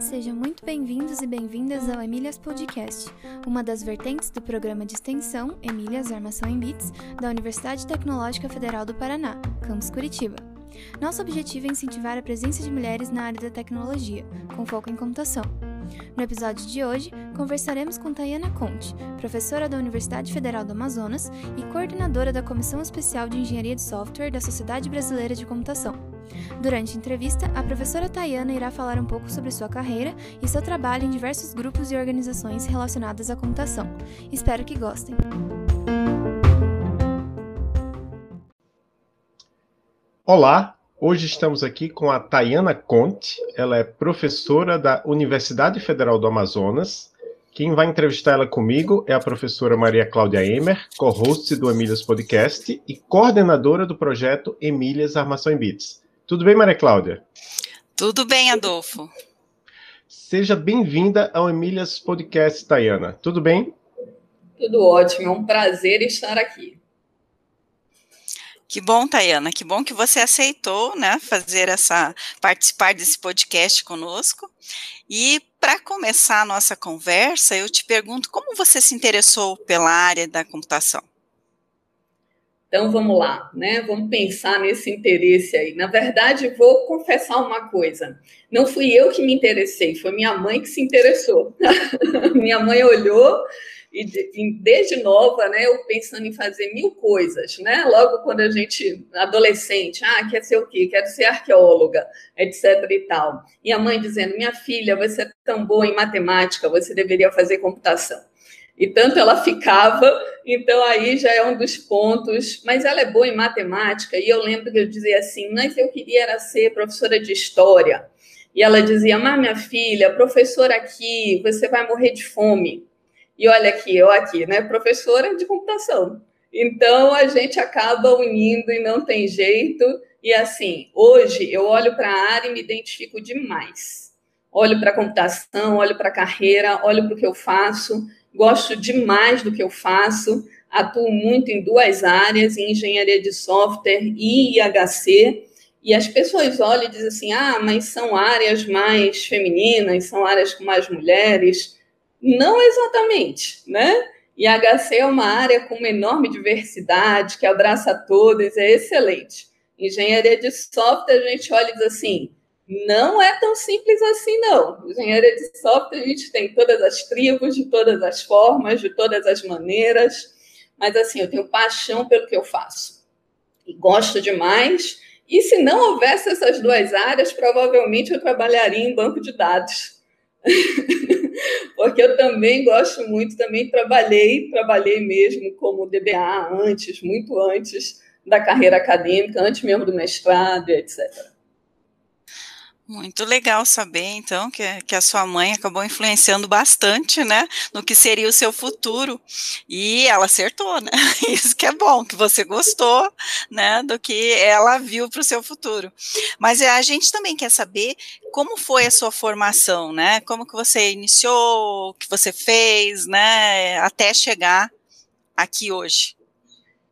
Sejam muito bem-vindos e bem-vindas ao Emílias Podcast, uma das vertentes do programa de extensão Emílias Armação em Bits da Universidade Tecnológica Federal do Paraná, campus Curitiba. Nosso objetivo é incentivar a presença de mulheres na área da tecnologia, com foco em computação. No episódio de hoje, conversaremos com Tayana Conte, professora da Universidade Federal do Amazonas e coordenadora da Comissão Especial de Engenharia de Software da Sociedade Brasileira de Computação. Durante a entrevista, a professora Tayana irá falar um pouco sobre sua carreira e seu trabalho em diversos grupos e organizações relacionadas à computação. Espero que gostem. Olá, Hoje estamos aqui com a Tayana Conte, ela é professora da Universidade Federal do Amazonas. Quem vai entrevistar ela comigo é a professora Maria Cláudia Emer, co-host do Emílias Podcast e coordenadora do projeto Emílias Armação em Bits. Tudo bem, Maria Cláudia? Tudo bem, Adolfo. Seja bem-vinda ao Emílias Podcast, Tayana. Tudo bem? Tudo ótimo, é um prazer estar aqui. Que bom, Tayana, que bom que você aceitou, né, fazer essa, participar desse podcast conosco. E para começar a nossa conversa, eu te pergunto como você se interessou pela área da computação? Então vamos lá, né? Vamos pensar nesse interesse aí. Na verdade, vou confessar uma coisa. Não fui eu que me interessei, foi minha mãe que se interessou. minha mãe olhou e desde nova, né, eu pensando em fazer mil coisas, né? Logo quando a gente adolescente, ah, quer ser o quê? Quero ser arqueóloga, etc e tal. E a mãe dizendo: "Minha filha, você é tão boa em matemática, você deveria fazer computação". E tanto ela ficava, então aí já é um dos pontos. Mas ela é boa em matemática, e eu lembro que eu dizia assim: mas eu queria era ser professora de história. E ela dizia: mas minha filha, professora aqui, você vai morrer de fome. E olha aqui, eu aqui, né, professora de computação. Então a gente acaba unindo e não tem jeito. E assim, hoje eu olho para a área e me identifico demais. Olho para a computação, olho para a carreira, olho para o que eu faço, gosto demais do que eu faço. Atuo muito em duas áreas, em engenharia de software e IHC. E as pessoas olham e dizem assim: ah, mas são áreas mais femininas, são áreas com mais mulheres. Não exatamente, né? E a HC é uma área com uma enorme diversidade, que abraça todos, é excelente. Engenharia de software, a gente olha e diz assim, não é tão simples assim, não. Engenharia de software, a gente tem todas as tribos, de todas as formas, de todas as maneiras, mas assim, eu tenho paixão pelo que eu faço. E gosto demais. E se não houvesse essas duas áreas, provavelmente eu trabalharia em banco de dados. porque eu também gosto muito, também trabalhei, trabalhei mesmo como DBA antes, muito antes da carreira acadêmica, antes mesmo do mestrado, etc. Muito legal saber, então, que, que a sua mãe acabou influenciando bastante, né, no que seria o seu futuro. E ela acertou, né? Isso que é bom, que você gostou, né, do que ela viu para o seu futuro. Mas a gente também quer saber como foi a sua formação, né? Como que você iniciou, o que você fez, né, até chegar aqui hoje.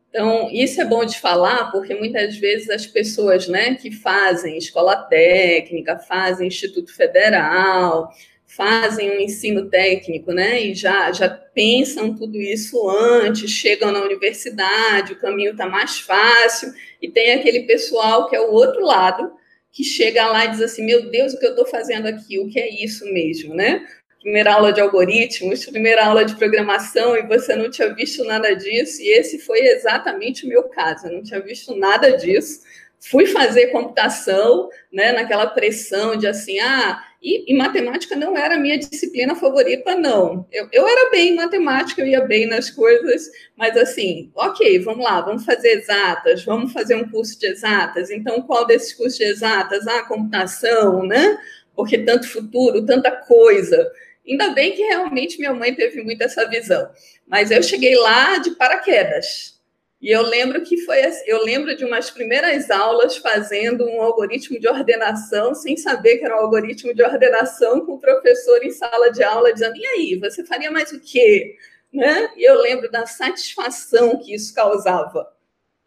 Então, isso é bom de falar, porque muitas vezes as pessoas né, que fazem escola técnica, fazem Instituto Federal, fazem um ensino técnico, né, e já, já pensam tudo isso antes, chegam na universidade, o caminho está mais fácil, e tem aquele pessoal que é o outro lado, que chega lá e diz assim, meu Deus, o que eu estou fazendo aqui? O que é isso mesmo, né? Primeira aula de algoritmos, primeira aula de programação e você não tinha visto nada disso, e esse foi exatamente o meu caso, eu não tinha visto nada disso. Fui fazer computação, né, naquela pressão de assim, ah, e, e matemática não era a minha disciplina favorita, não. Eu, eu era bem em matemática, eu ia bem nas coisas, mas assim, ok, vamos lá, vamos fazer exatas, vamos fazer um curso de exatas. Então, qual desses cursos de exatas? Ah, computação, né? Porque tanto futuro, tanta coisa. Ainda bem que realmente minha mãe teve muito essa visão. Mas eu cheguei lá de paraquedas. E eu lembro que foi eu lembro de umas primeiras aulas fazendo um algoritmo de ordenação, sem saber que era um algoritmo de ordenação, com o professor em sala de aula dizendo: "E aí, você faria mais o quê?" Né? E eu lembro da satisfação que isso causava.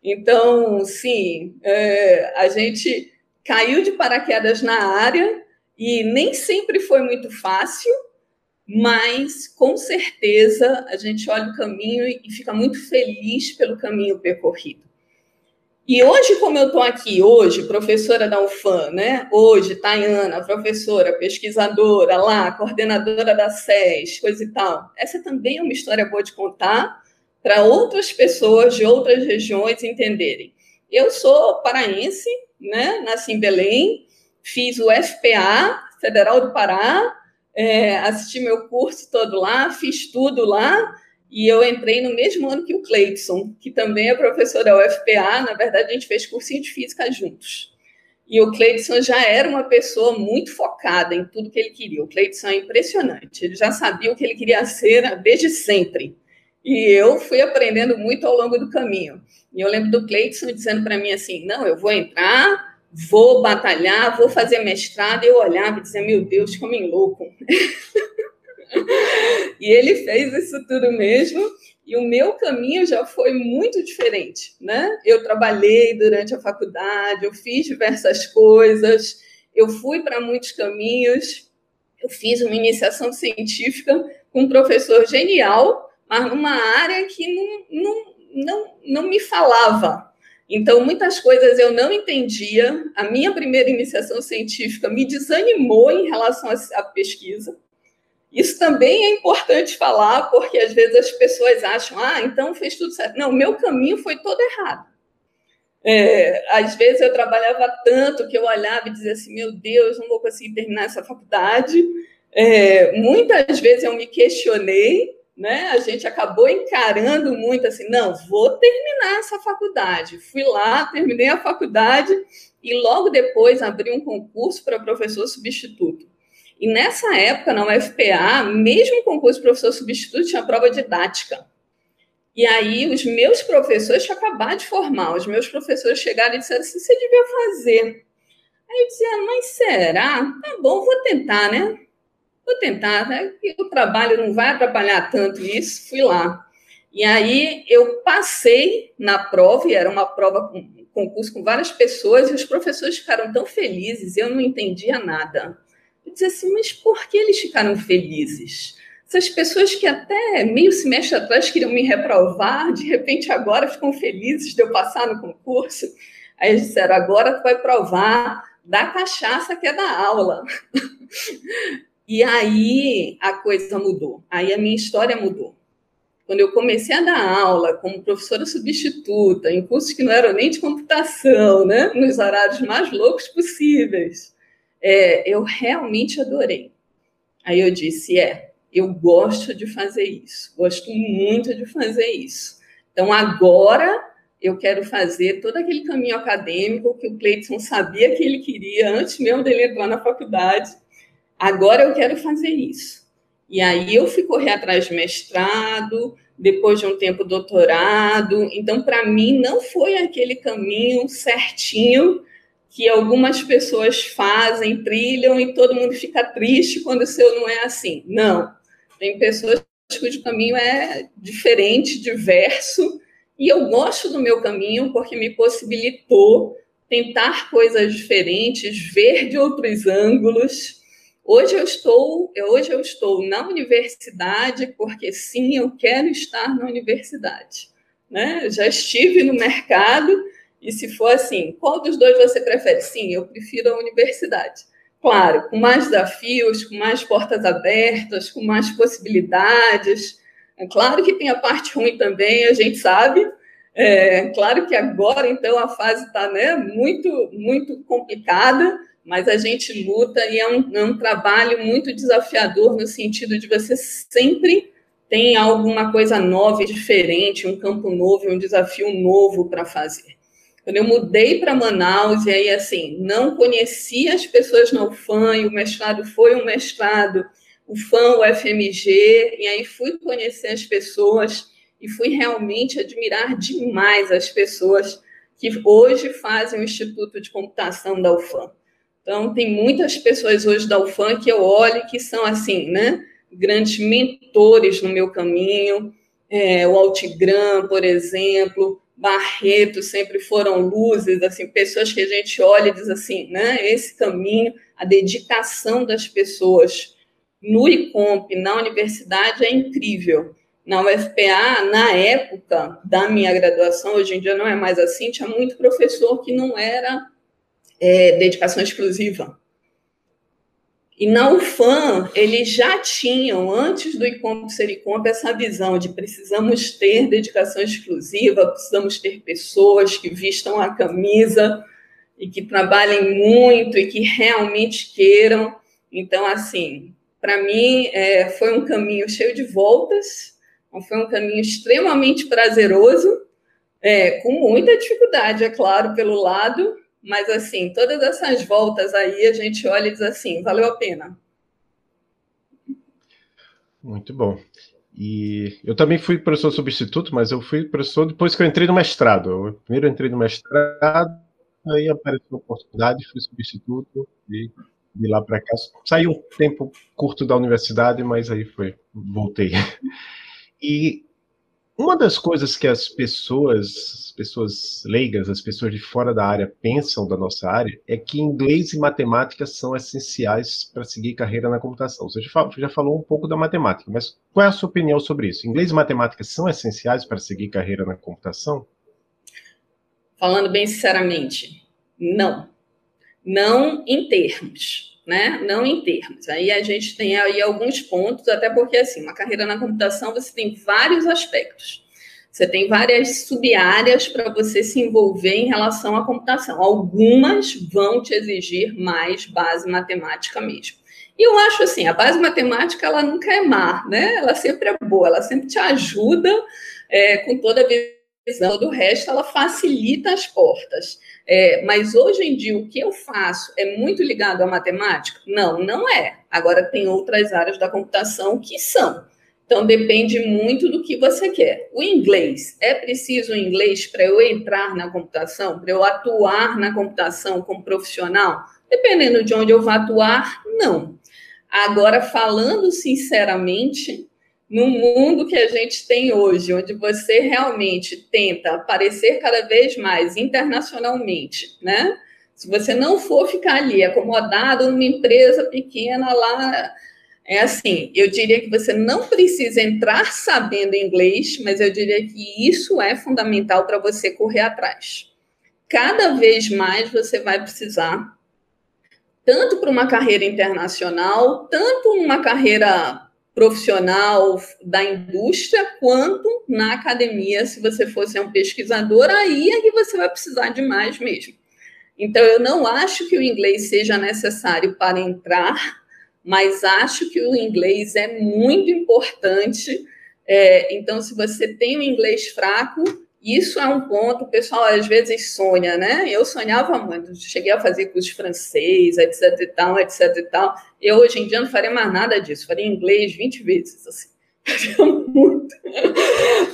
Então, sim, é, a gente caiu de paraquedas na área e nem sempre foi muito fácil, mas com certeza a gente olha o caminho e fica muito feliz pelo caminho percorrido. E hoje, como eu estou aqui, hoje, professora da UFAM, né? Hoje, Tayana, professora, pesquisadora lá, coordenadora da SES, coisa e tal. Essa também é uma história boa de contar para outras pessoas de outras regiões entenderem. Eu sou paraense, né? Nasci em Belém, fiz o FPA, Federal do Pará, é, assisti meu curso todo lá, fiz tudo lá, e eu entrei no mesmo ano que o Cleidson, que também é professor da UFPA. Na verdade, a gente fez cursinho de física juntos. E o Cleidson já era uma pessoa muito focada em tudo que ele queria. O Cleidson é impressionante. Ele já sabia o que ele queria ser desde sempre. E eu fui aprendendo muito ao longo do caminho. E eu lembro do Cleidson dizendo para mim assim: não, eu vou entrar, vou batalhar, vou fazer mestrado. Eu olhava e dizia: meu Deus, como louco. e ele fez isso tudo mesmo. E o meu caminho já foi muito diferente, né? Eu trabalhei durante a faculdade, eu fiz diversas coisas, eu fui para muitos caminhos. Eu fiz uma iniciação científica com um professor genial, mas numa área que não, não, não, não me falava. Então, muitas coisas eu não entendia. A minha primeira iniciação científica me desanimou em relação à pesquisa. Isso também é importante falar, porque às vezes as pessoas acham, ah, então fez tudo certo. Não, meu caminho foi todo errado. É, às vezes eu trabalhava tanto que eu olhava e dizia assim, meu Deus, não vou conseguir terminar essa faculdade. É, muitas vezes eu me questionei, né? A gente acabou encarando muito assim, não, vou terminar essa faculdade. Fui lá, terminei a faculdade e logo depois abri um concurso para professor substituto. E nessa época, na UFPA, mesmo o concurso de professor substituto tinha prova didática. E aí, os meus professores tinham acabado de formar, os meus professores chegaram e disseram assim: você devia fazer. Aí eu dizia, mas será? Tá bom, vou tentar, né? Vou tentar, né? O trabalho não vai atrapalhar tanto isso. Fui lá. E aí eu passei na prova, e era uma prova com concurso com várias pessoas, e os professores ficaram tão felizes, eu não entendia nada. Eu dizia assim, mas por que eles ficaram felizes? Essas pessoas que até meio semestre atrás queriam me reprovar, de repente agora ficam felizes de eu passar no concurso. Aí eles disseram, agora tu vai provar da cachaça que é da aula. e aí a coisa mudou. Aí a minha história mudou. Quando eu comecei a dar aula como professora substituta, em cursos que não eram nem de computação, né? nos horários mais loucos possíveis, é, eu realmente adorei. Aí eu disse: é, eu gosto de fazer isso, gosto muito de fazer isso. Então agora eu quero fazer todo aquele caminho acadêmico que o Cleiton sabia que ele queria antes mesmo dele entrar na faculdade. Agora eu quero fazer isso. E aí eu fui correr atrás de mestrado, depois de um tempo doutorado. Então, para mim, não foi aquele caminho certinho que algumas pessoas fazem, trilham e todo mundo fica triste quando o seu não é assim. Não. Tem pessoas cujo caminho é diferente, diverso, e eu gosto do meu caminho porque me possibilitou tentar coisas diferentes, ver de outros ângulos. Hoje eu estou, hoje eu estou na universidade porque sim, eu quero estar na universidade. Né? Já estive no mercado e se for assim, qual dos dois você prefere? Sim, eu prefiro a universidade. Claro, com mais desafios, com mais portas abertas, com mais possibilidades. É claro que tem a parte ruim também, a gente sabe. É claro que agora, então, a fase está né, muito, muito complicada, mas a gente luta e é um, é um trabalho muito desafiador no sentido de você sempre tem alguma coisa nova e diferente, um campo novo, um desafio novo para fazer. Quando eu mudei para Manaus, e aí, assim, não conhecia as pessoas na UFAM, e o mestrado foi um mestrado, o FAM, o FMG, e aí fui conhecer as pessoas e fui realmente admirar demais as pessoas que hoje fazem o Instituto de Computação da UFAM. Então, tem muitas pessoas hoje da UFAM que eu olho que são, assim, né, grandes mentores no meu caminho, é, o Altigram, por exemplo, Barreto sempre foram luzes, assim, pessoas que a gente olha e diz assim, né, esse caminho, a dedicação das pessoas no ICOMP, na universidade, é incrível. Na UFPA, na época da minha graduação, hoje em dia não é mais assim, tinha muito professor que não era é, dedicação exclusiva. E na UFAM, eles já tinham, antes do ICOMP ser ICOMP, essa visão de precisamos ter dedicação exclusiva, precisamos ter pessoas que vistam a camisa e que trabalhem muito e que realmente queiram. Então, assim, para mim, é, foi um caminho cheio de voltas, foi um caminho extremamente prazeroso, é, com muita dificuldade, é claro, pelo lado, mas, assim, todas essas voltas aí, a gente olha e diz assim, valeu a pena. Muito bom. E eu também fui professor substituto, mas eu fui professor depois que eu entrei no mestrado. Eu primeiro entrei no mestrado, aí apareceu a oportunidade, fui substituto e de lá para cá. Saí um tempo curto da universidade, mas aí foi, voltei. E uma das coisas que as pessoas, as pessoas leigas, as pessoas de fora da área pensam da nossa área é que inglês e matemática são essenciais para seguir carreira na computação. Você já falou um pouco da matemática, mas qual é a sua opinião sobre isso? Inglês e matemática são essenciais para seguir carreira na computação? Falando bem sinceramente, não. Não em termos né? Não em termos. Aí a gente tem aí alguns pontos, até porque assim, uma carreira na computação você tem vários aspectos. Você tem várias sub-áreas para você se envolver em relação à computação. Algumas vão te exigir mais base matemática mesmo. E eu acho assim, a base matemática ela nunca é má, né? Ela sempre é boa, ela sempre te ajuda é, com toda a visão do resto, ela facilita as portas. É, mas hoje em dia, o que eu faço é muito ligado à matemática? Não, não é. Agora, tem outras áreas da computação que são. Então, depende muito do que você quer. O inglês, é preciso o inglês para eu entrar na computação, para eu atuar na computação como profissional? Dependendo de onde eu vou atuar, não. Agora, falando sinceramente, no mundo que a gente tem hoje, onde você realmente tenta aparecer cada vez mais internacionalmente, né? Se você não for ficar ali acomodado numa empresa pequena lá, é assim, eu diria que você não precisa entrar sabendo inglês, mas eu diria que isso é fundamental para você correr atrás. Cada vez mais você vai precisar, tanto para uma carreira internacional, tanto uma carreira profissional da indústria quanto na academia, se você fosse um pesquisador, aí é que você vai precisar de mais mesmo. Então, eu não acho que o inglês seja necessário para entrar, mas acho que o inglês é muito importante. É, então, se você tem um inglês fraco, isso é um ponto, o pessoal às vezes sonha, né? Eu sonhava muito, cheguei a fazer curso de francês, etc e tal, etc e tal. Eu hoje em dia não faria mais nada disso, faria inglês 20 vezes, assim. Faria muito.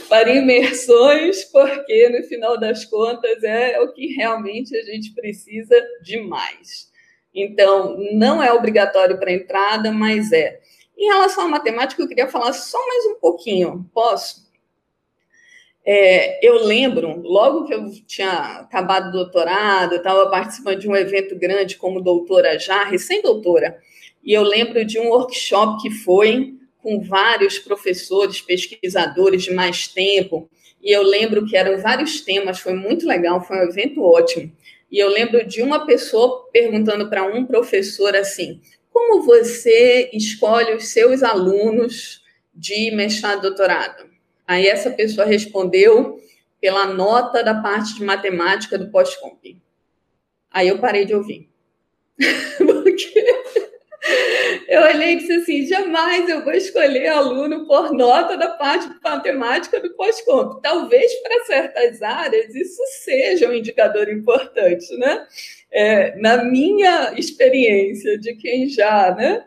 faria imersões, porque no final das contas é o que realmente a gente precisa demais. Então, não é obrigatório para entrada, mas é. Em relação à matemática, eu queria falar só mais um pouquinho. Posso? É, eu lembro, logo que eu tinha acabado o doutorado, estava participando de um evento grande como doutora já, recém-doutora, e eu lembro de um workshop que foi com vários professores, pesquisadores de mais tempo, e eu lembro que eram vários temas, foi muito legal, foi um evento ótimo. E eu lembro de uma pessoa perguntando para um professor assim: como você escolhe os seus alunos de mestrado e doutorado? Aí essa pessoa respondeu pela nota da parte de matemática do pós-comp. Aí eu parei de ouvir. Porque eu olhei e disse assim: jamais eu vou escolher aluno por nota da parte de matemática do pós-comp. Talvez para certas áreas isso seja um indicador importante, né? É, na minha experiência de quem já, né?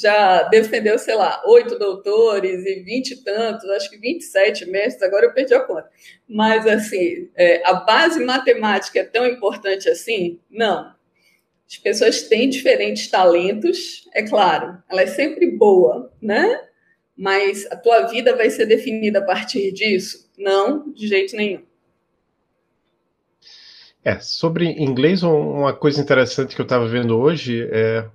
Já defendeu, sei lá, oito doutores e vinte e tantos, acho que 27 mestres, agora eu perdi a conta. Mas, assim, é, a base matemática é tão importante assim? Não. As pessoas têm diferentes talentos, é claro, ela é sempre boa, né? Mas a tua vida vai ser definida a partir disso? Não, de jeito nenhum. É, sobre inglês, uma coisa interessante que eu estava vendo hoje é.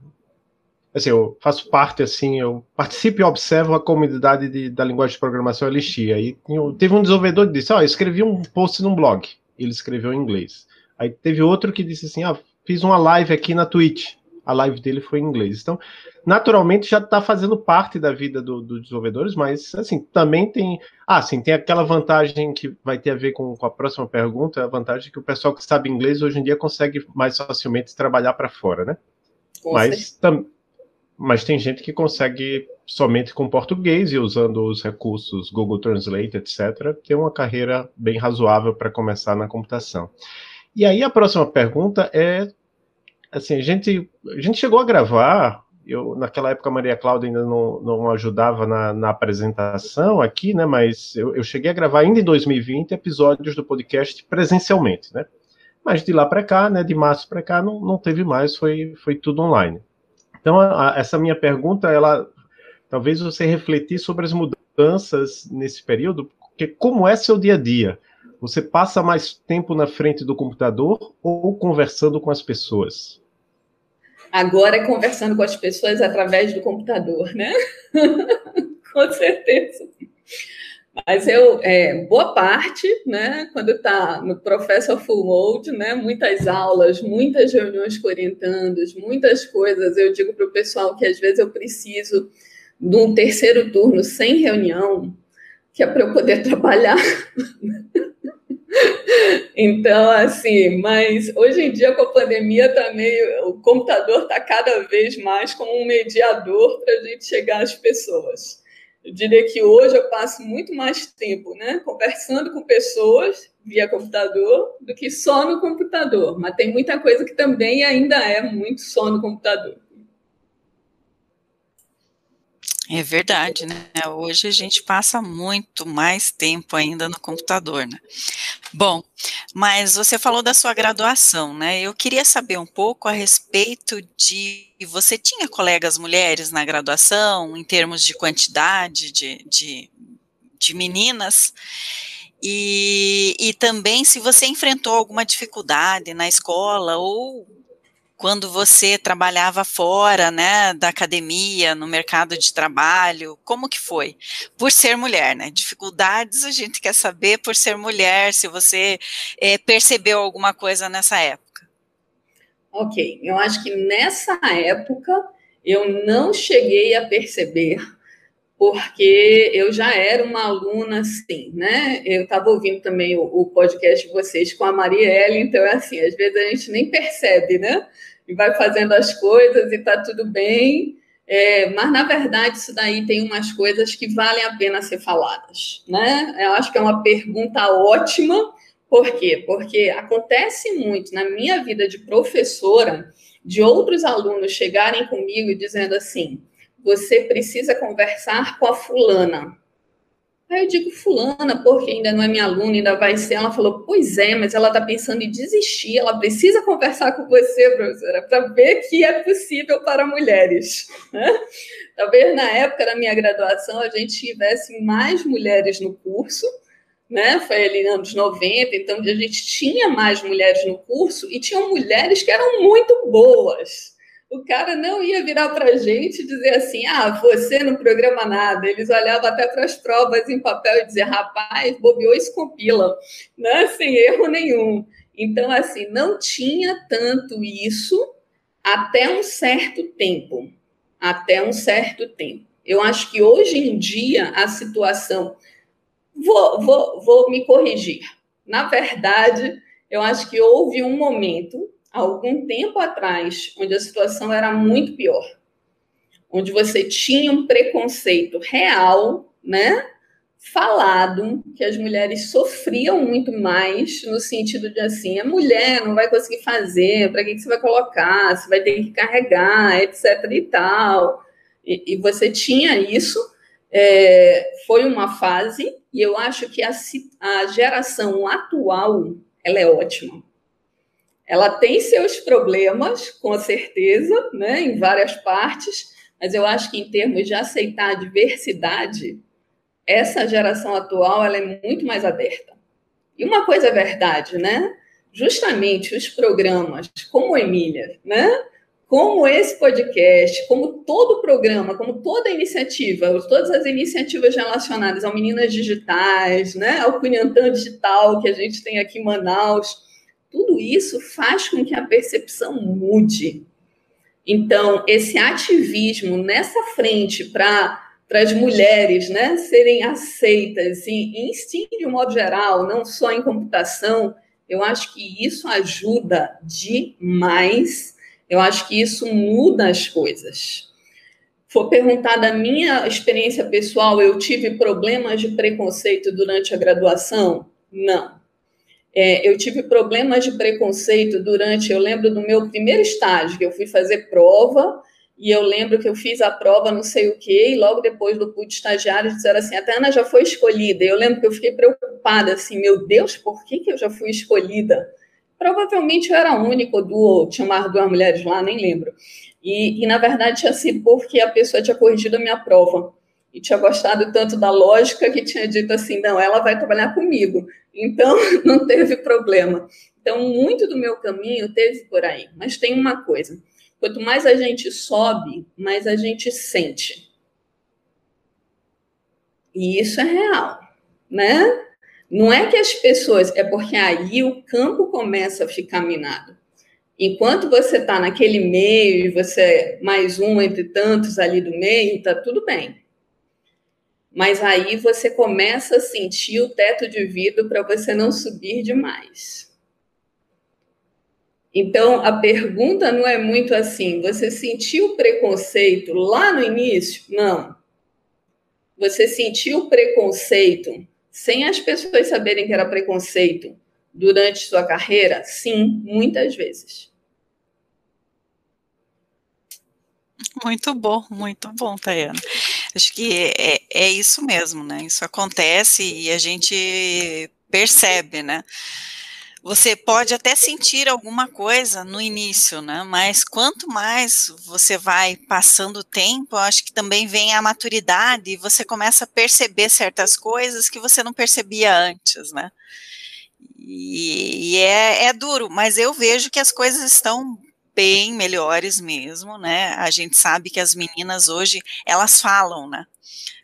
Assim, eu faço parte, assim, eu participo e observo a comunidade de, da linguagem de programação Elixir. Aí teve um desenvolvedor que disse: Ó, oh, eu escrevi um post num blog. Ele escreveu em inglês. Aí teve outro que disse assim: Ah, fiz uma live aqui na Twitch. A live dele foi em inglês. Então, naturalmente já está fazendo parte da vida dos do desenvolvedores, mas assim, também tem. Ah, sim, tem aquela vantagem que vai ter a ver com, com a próxima pergunta, a vantagem que o pessoal que sabe inglês hoje em dia consegue mais facilmente trabalhar para fora, né? mas, tam, mas tem gente que consegue somente com português e usando os recursos Google Translate, etc., ter uma carreira bem razoável para começar na computação. E aí a próxima pergunta é assim, a gente, a gente chegou a gravar eu naquela época a Maria Cláudia ainda não, não ajudava na, na apresentação aqui, né? Mas eu, eu, cheguei a gravar ainda em 2020 episódios do podcast presencialmente, né? Mas de lá para cá, né? De março para cá não, não teve mais, foi, foi tudo online. Então a, a, essa minha pergunta, ela talvez você refletir sobre as mudanças nesse período, porque como é seu dia a dia? Você passa mais tempo na frente do computador ou conversando com as pessoas? Agora é conversando com as pessoas através do computador, né? com certeza. Mas eu, é, boa parte, né, quando está no Professor Full Mode, né, muitas aulas, muitas reuniões com orientandos, muitas coisas, eu digo para o pessoal que às vezes eu preciso de um terceiro turno sem reunião, que é para eu poder trabalhar. Então, assim, mas hoje em dia com a pandemia também o computador está cada vez mais como um mediador para a gente chegar às pessoas. Eu diria que hoje eu passo muito mais tempo, né, conversando com pessoas via computador do que só no computador. Mas tem muita coisa que também ainda é muito só no computador. É verdade, né? Hoje a gente passa muito mais tempo ainda no computador, né? Bom, mas você falou da sua graduação, né? Eu queria saber um pouco a respeito de você tinha colegas mulheres na graduação, em termos de quantidade de, de, de meninas, e, e também se você enfrentou alguma dificuldade na escola ou quando você trabalhava fora, né, da academia, no mercado de trabalho, como que foi? Por ser mulher, né? Dificuldades a gente quer saber por ser mulher, se você é, percebeu alguma coisa nessa época. Ok, eu acho que nessa época eu não cheguei a perceber, porque eu já era uma aluna assim, né? Eu estava ouvindo também o, o, podcast de vocês com a Marielle, então é assim, às vezes a gente nem percebe, né? E vai fazendo as coisas e está tudo bem. É, mas, na verdade, isso daí tem umas coisas que valem a pena ser faladas. Né? Eu acho que é uma pergunta ótima. Por quê? Porque acontece muito na minha vida de professora de outros alunos chegarem comigo e dizendo assim: você precisa conversar com a fulana. Aí eu digo, fulana, porque ainda não é minha aluna, ainda vai ser. Ela falou, pois é, mas ela está pensando em desistir, ela precisa conversar com você, professora, para ver que é possível para mulheres. Né? Talvez na época da minha graduação a gente tivesse mais mulheres no curso, né? Foi ali nos anos 90, então a gente tinha mais mulheres no curso e tinham mulheres que eram muito boas o cara não ia virar para a gente e dizer assim: ah, você não programa nada. Eles olhavam até para as provas em papel e diziam: rapaz, bobeou e compila, né? sem erro nenhum. Então, assim, não tinha tanto isso até um certo tempo. Até um certo tempo. Eu acho que hoje em dia a situação. Vou, vou, vou me corrigir. Na verdade, eu acho que houve um momento algum tempo atrás, onde a situação era muito pior, onde você tinha um preconceito real, né? Falado que as mulheres sofriam muito mais no sentido de assim, a mulher não vai conseguir fazer, para que, que você vai colocar, você vai ter que carregar, etc. e tal. E, e você tinha isso, é, foi uma fase, e eu acho que a, a geração atual ela é ótima ela tem seus problemas, com certeza, né, em várias partes, mas eu acho que em termos de aceitar a diversidade, essa geração atual ela é muito mais aberta. E uma coisa é verdade, né? justamente os programas como Emília, né? Como esse podcast, como todo programa, como toda iniciativa, todas as iniciativas relacionadas ao Meninas Digitais, né, ao Cunhantã Digital que a gente tem aqui em Manaus, tudo isso faz com que a percepção mude. Então, esse ativismo nessa frente para as mulheres né, serem aceitas e, em de um modo geral, não só em computação, eu acho que isso ajuda demais. Eu acho que isso muda as coisas. For perguntar da minha experiência pessoal, eu tive problemas de preconceito durante a graduação? Não. É, eu tive problemas de preconceito durante, eu lembro do meu primeiro estágio, que eu fui fazer prova, e eu lembro que eu fiz a prova, não sei o quê, e logo depois do PUT estagiário disseram assim, a Tana já foi escolhida. Eu lembro que eu fiquei preocupada, assim, meu Deus, por que, que eu já fui escolhida? Provavelmente eu era a única, do, tinha mais duas mulheres lá, nem lembro. E, e, na verdade tinha sido porque a pessoa tinha corrigido a minha prova. E tinha gostado tanto da lógica que tinha dito assim, não, ela vai trabalhar comigo. Então, não teve problema. Então, muito do meu caminho teve por aí. Mas tem uma coisa, Quanto mais a gente sobe, mais a gente sente. E isso é real, né? Não é que as pessoas, é porque aí o campo começa a ficar minado. Enquanto você está naquele meio e você é mais um entre tantos ali do meio, tá tudo bem. Mas aí você começa a sentir o teto de vidro para você não subir demais. Então, a pergunta não é muito assim: você sentiu preconceito lá no início? Não. Você sentiu preconceito sem as pessoas saberem que era preconceito durante sua carreira? Sim, muitas vezes. Muito bom, muito bom, Tayana. Acho que é, é isso mesmo, né? Isso acontece e a gente percebe, né? você pode até sentir alguma coisa no início, né? Mas quanto mais você vai passando o tempo, acho que também vem a maturidade e você começa a perceber certas coisas que você não percebia antes, né? E, e é, é duro, mas eu vejo que as coisas estão bem melhores mesmo, né? A gente sabe que as meninas hoje elas falam, né?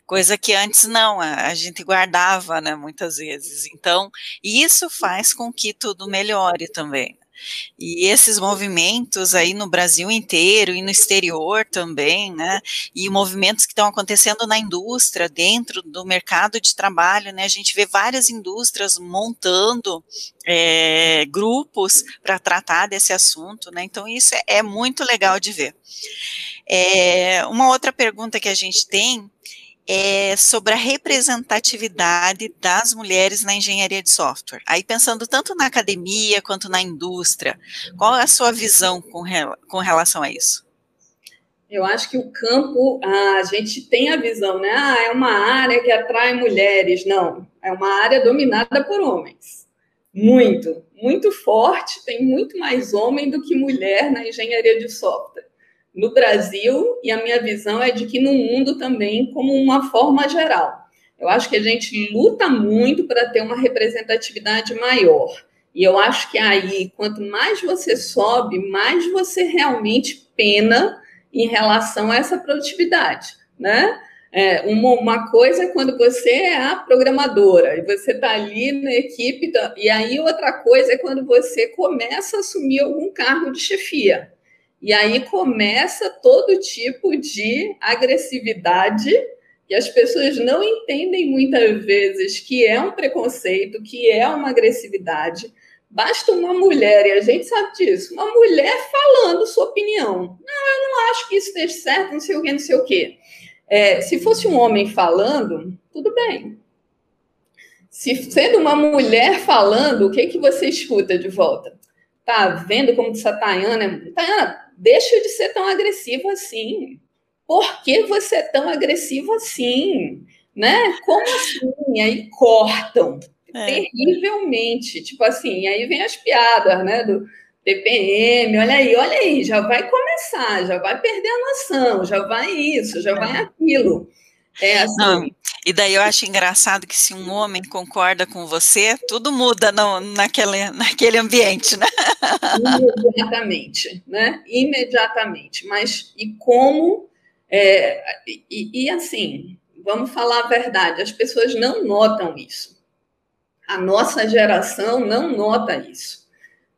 coisa que antes não, a, a gente guardava, né, muitas vezes. Então, isso faz com que tudo melhore também. E esses movimentos aí no Brasil inteiro e no exterior também, né? E movimentos que estão acontecendo na indústria, dentro do mercado de trabalho, né? A gente vê várias indústrias montando é, grupos para tratar desse assunto, né? Então, isso é, é muito legal de ver. É, uma outra pergunta que a gente tem é sobre a representatividade das mulheres na engenharia de software. Aí pensando tanto na academia quanto na indústria, qual é a sua visão com, com relação a isso? Eu acho que o campo, a gente tem a visão, né? Ah, é uma área que atrai mulheres. Não, é uma área dominada por homens. Muito, muito forte, tem muito mais homem do que mulher na engenharia de software no Brasil e a minha visão é de que no mundo também, como uma forma geral. Eu acho que a gente luta muito para ter uma representatividade maior. E eu acho que aí, quanto mais você sobe, mais você realmente pena em relação a essa produtividade, né? É, uma, uma, coisa é quando você é a programadora e você está ali na equipe, e aí outra coisa é quando você começa a assumir algum cargo de chefia. E aí começa todo tipo de agressividade que as pessoas não entendem muitas vezes que é um preconceito, que é uma agressividade. Basta uma mulher, e a gente sabe disso, uma mulher falando sua opinião. Não, eu não acho que isso esteja certo, não sei o que, não sei o que. É, se fosse um homem falando, tudo bem. Se sendo uma mulher falando, o que, que você escuta de volta? Tá vendo como essa Tayana é. Tayana, deixa de ser tão agressivo assim. Por que você é tão agressivo assim? Né? Como assim? E aí cortam é. terrivelmente. Tipo assim, aí vem as piadas, né? Do TPM, olha aí, olha aí, já vai começar, já vai perder a noção, já vai isso, já vai aquilo. É assim. Não, E daí eu acho engraçado que se um homem concorda com você, tudo muda no, naquele, naquele ambiente, né? Imediatamente, né? Imediatamente. Mas e como? É, e, e assim, vamos falar a verdade, as pessoas não notam isso. A nossa geração não nota isso.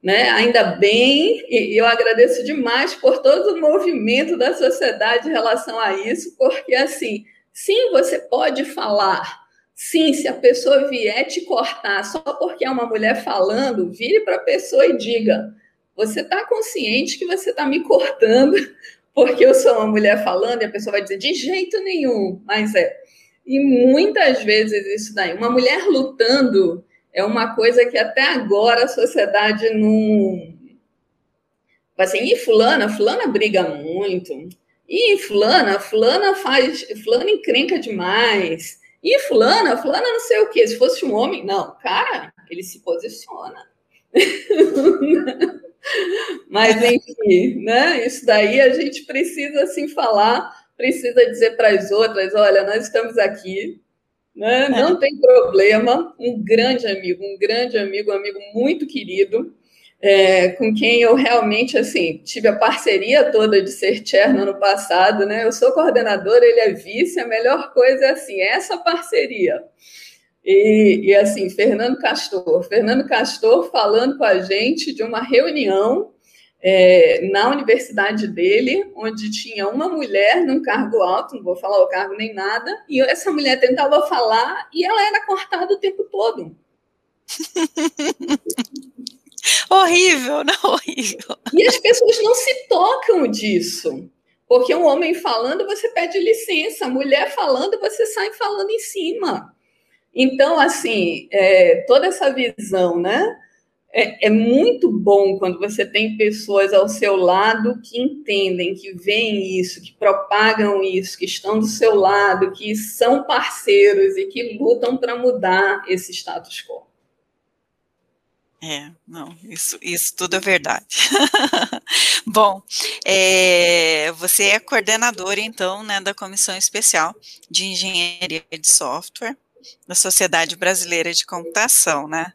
Né? Ainda bem, e eu agradeço demais por todo o movimento da sociedade em relação a isso, porque assim, sim, você pode falar, sim, se a pessoa vier te cortar só porque é uma mulher falando, vire para a pessoa e diga: você está consciente que você está me cortando porque eu sou uma mulher falando, e a pessoa vai dizer: de jeito nenhum, mas é. E muitas vezes isso daí, uma mulher lutando é uma coisa que até agora a sociedade não. Assim, e fulana, fulana briga muito. E fulana, fulana faz, fulana encrenca demais. E fulana, fulana não sei o quê. Se fosse um homem, não, cara, ele se posiciona. Mas enfim, né? Isso daí a gente precisa assim falar, precisa dizer para as outras, olha, nós estamos aqui, né? É. Não tem problema. Um grande amigo, um grande amigo, um amigo muito querido, é, com quem eu realmente assim tive a parceria toda de ser chair no ano passado, né? Eu sou coordenadora, ele é vice. A melhor coisa é assim, essa parceria. E, e assim, Fernando Castor, Fernando Castor falando com a gente de uma reunião é, na universidade dele, onde tinha uma mulher num cargo alto, não vou falar o cargo nem nada, e essa mulher tentava falar e ela era cortada o tempo todo. horrível, não horrível. E as pessoas não se tocam disso. Porque um homem falando, você pede licença, mulher falando, você sai falando em cima. Então, assim, é, toda essa visão, né? É, é, muito bom quando você tem pessoas ao seu lado que entendem, que veem isso, que propagam isso, que estão do seu lado, que são parceiros e que lutam para mudar esse status quo. É, não, isso, isso tudo é verdade. Bom, é, você é coordenadora, então, né, da Comissão Especial de Engenharia de Software da Sociedade Brasileira de Computação, né?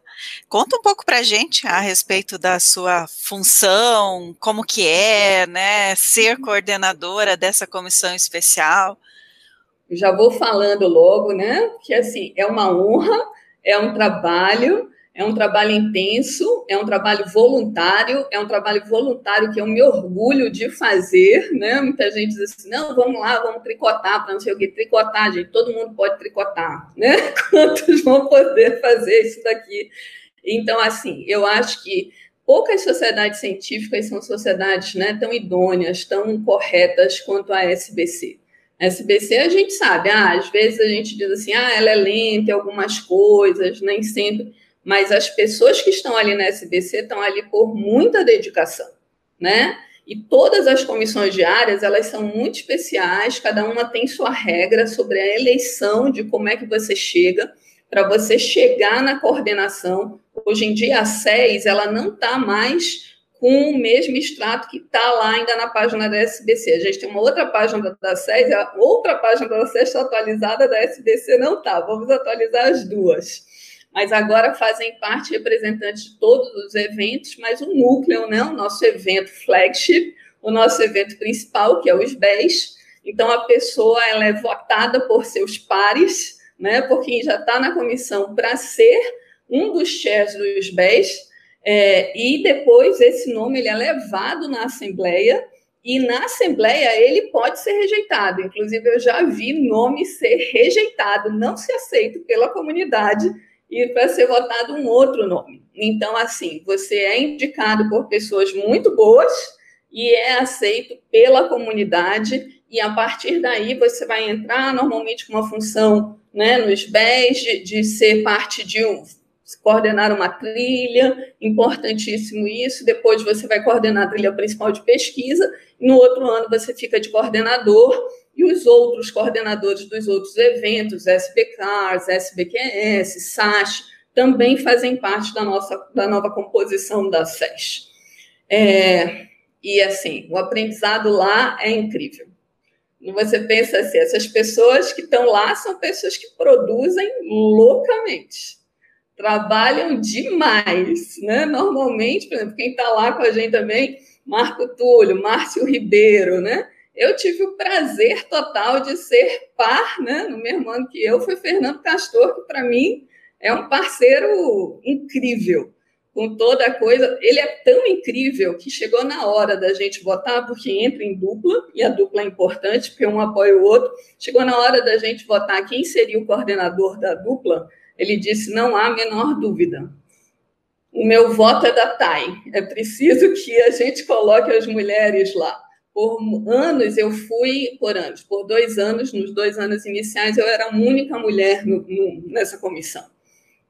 Conta um pouco para a gente a respeito da sua função, como que é, né, ser coordenadora dessa comissão especial. Já vou falando logo, né, que assim, é uma honra, é um trabalho, é um trabalho intenso, é um trabalho voluntário, é um trabalho voluntário que eu me orgulho de fazer, né? Muita gente diz assim, não, vamos lá, vamos tricotar para não sei o que, tricotar, gente, todo mundo pode tricotar, né? Quantos vão poder fazer isso daqui? Então, assim, eu acho que poucas sociedades científicas são sociedades né, tão idôneas, tão corretas quanto a SBC. A SBC a gente sabe, ah, às vezes a gente diz assim, ah, ela é lenta em algumas coisas, nem sempre mas as pessoas que estão ali na SBC estão ali por muita dedicação, né? E todas as comissões diárias, elas são muito especiais, cada uma tem sua regra sobre a eleição de como é que você chega, para você chegar na coordenação. Hoje em dia, a SES, ela não está mais com o mesmo extrato que está lá ainda na página da SBC. A gente tem uma outra página da SES, a outra página da SES está atualizada, da SBC não está. Vamos atualizar as duas mas agora fazem parte representantes de todos os eventos, mas o núcleo, né, o nosso evento flagship, o nosso evento principal, que é o SBES. Então, a pessoa ela é votada por seus pares, né, por quem já está na comissão, para ser um dos chairs do SBES, é, e depois esse nome ele é levado na Assembleia, e na Assembleia ele pode ser rejeitado. Inclusive, eu já vi nome ser rejeitado, não se aceito pela comunidade, e para ser votado um outro nome. Então, assim, você é indicado por pessoas muito boas e é aceito pela comunidade, e a partir daí você vai entrar normalmente com uma função né, nos BES de, de ser parte de um, coordenar uma trilha, importantíssimo isso. Depois você vai coordenar a trilha principal de pesquisa, no outro ano você fica de coordenador e os outros coordenadores dos outros eventos, SBCARS, SBQS, SASH, também fazem parte da nossa da nova composição da SES. É, e assim, o aprendizado lá é incrível. Você pensa assim, essas pessoas que estão lá são pessoas que produzem loucamente, trabalham demais, né? Normalmente, por exemplo, quem está lá com a gente também, Marco Túlio, Márcio Ribeiro, né? Eu tive o prazer total de ser par, né? No mesmo ano que eu, foi Fernando Castor, que para mim é um parceiro incrível com toda a coisa. Ele é tão incrível que chegou na hora da gente votar, porque entra em dupla, e a dupla é importante, porque um apoia o outro. Chegou na hora da gente votar quem seria o coordenador da dupla. Ele disse: não há a menor dúvida. O meu voto é da TAI. É preciso que a gente coloque as mulheres lá. Por anos eu fui, por anos, por dois anos, nos dois anos iniciais, eu era a única mulher no, no, nessa comissão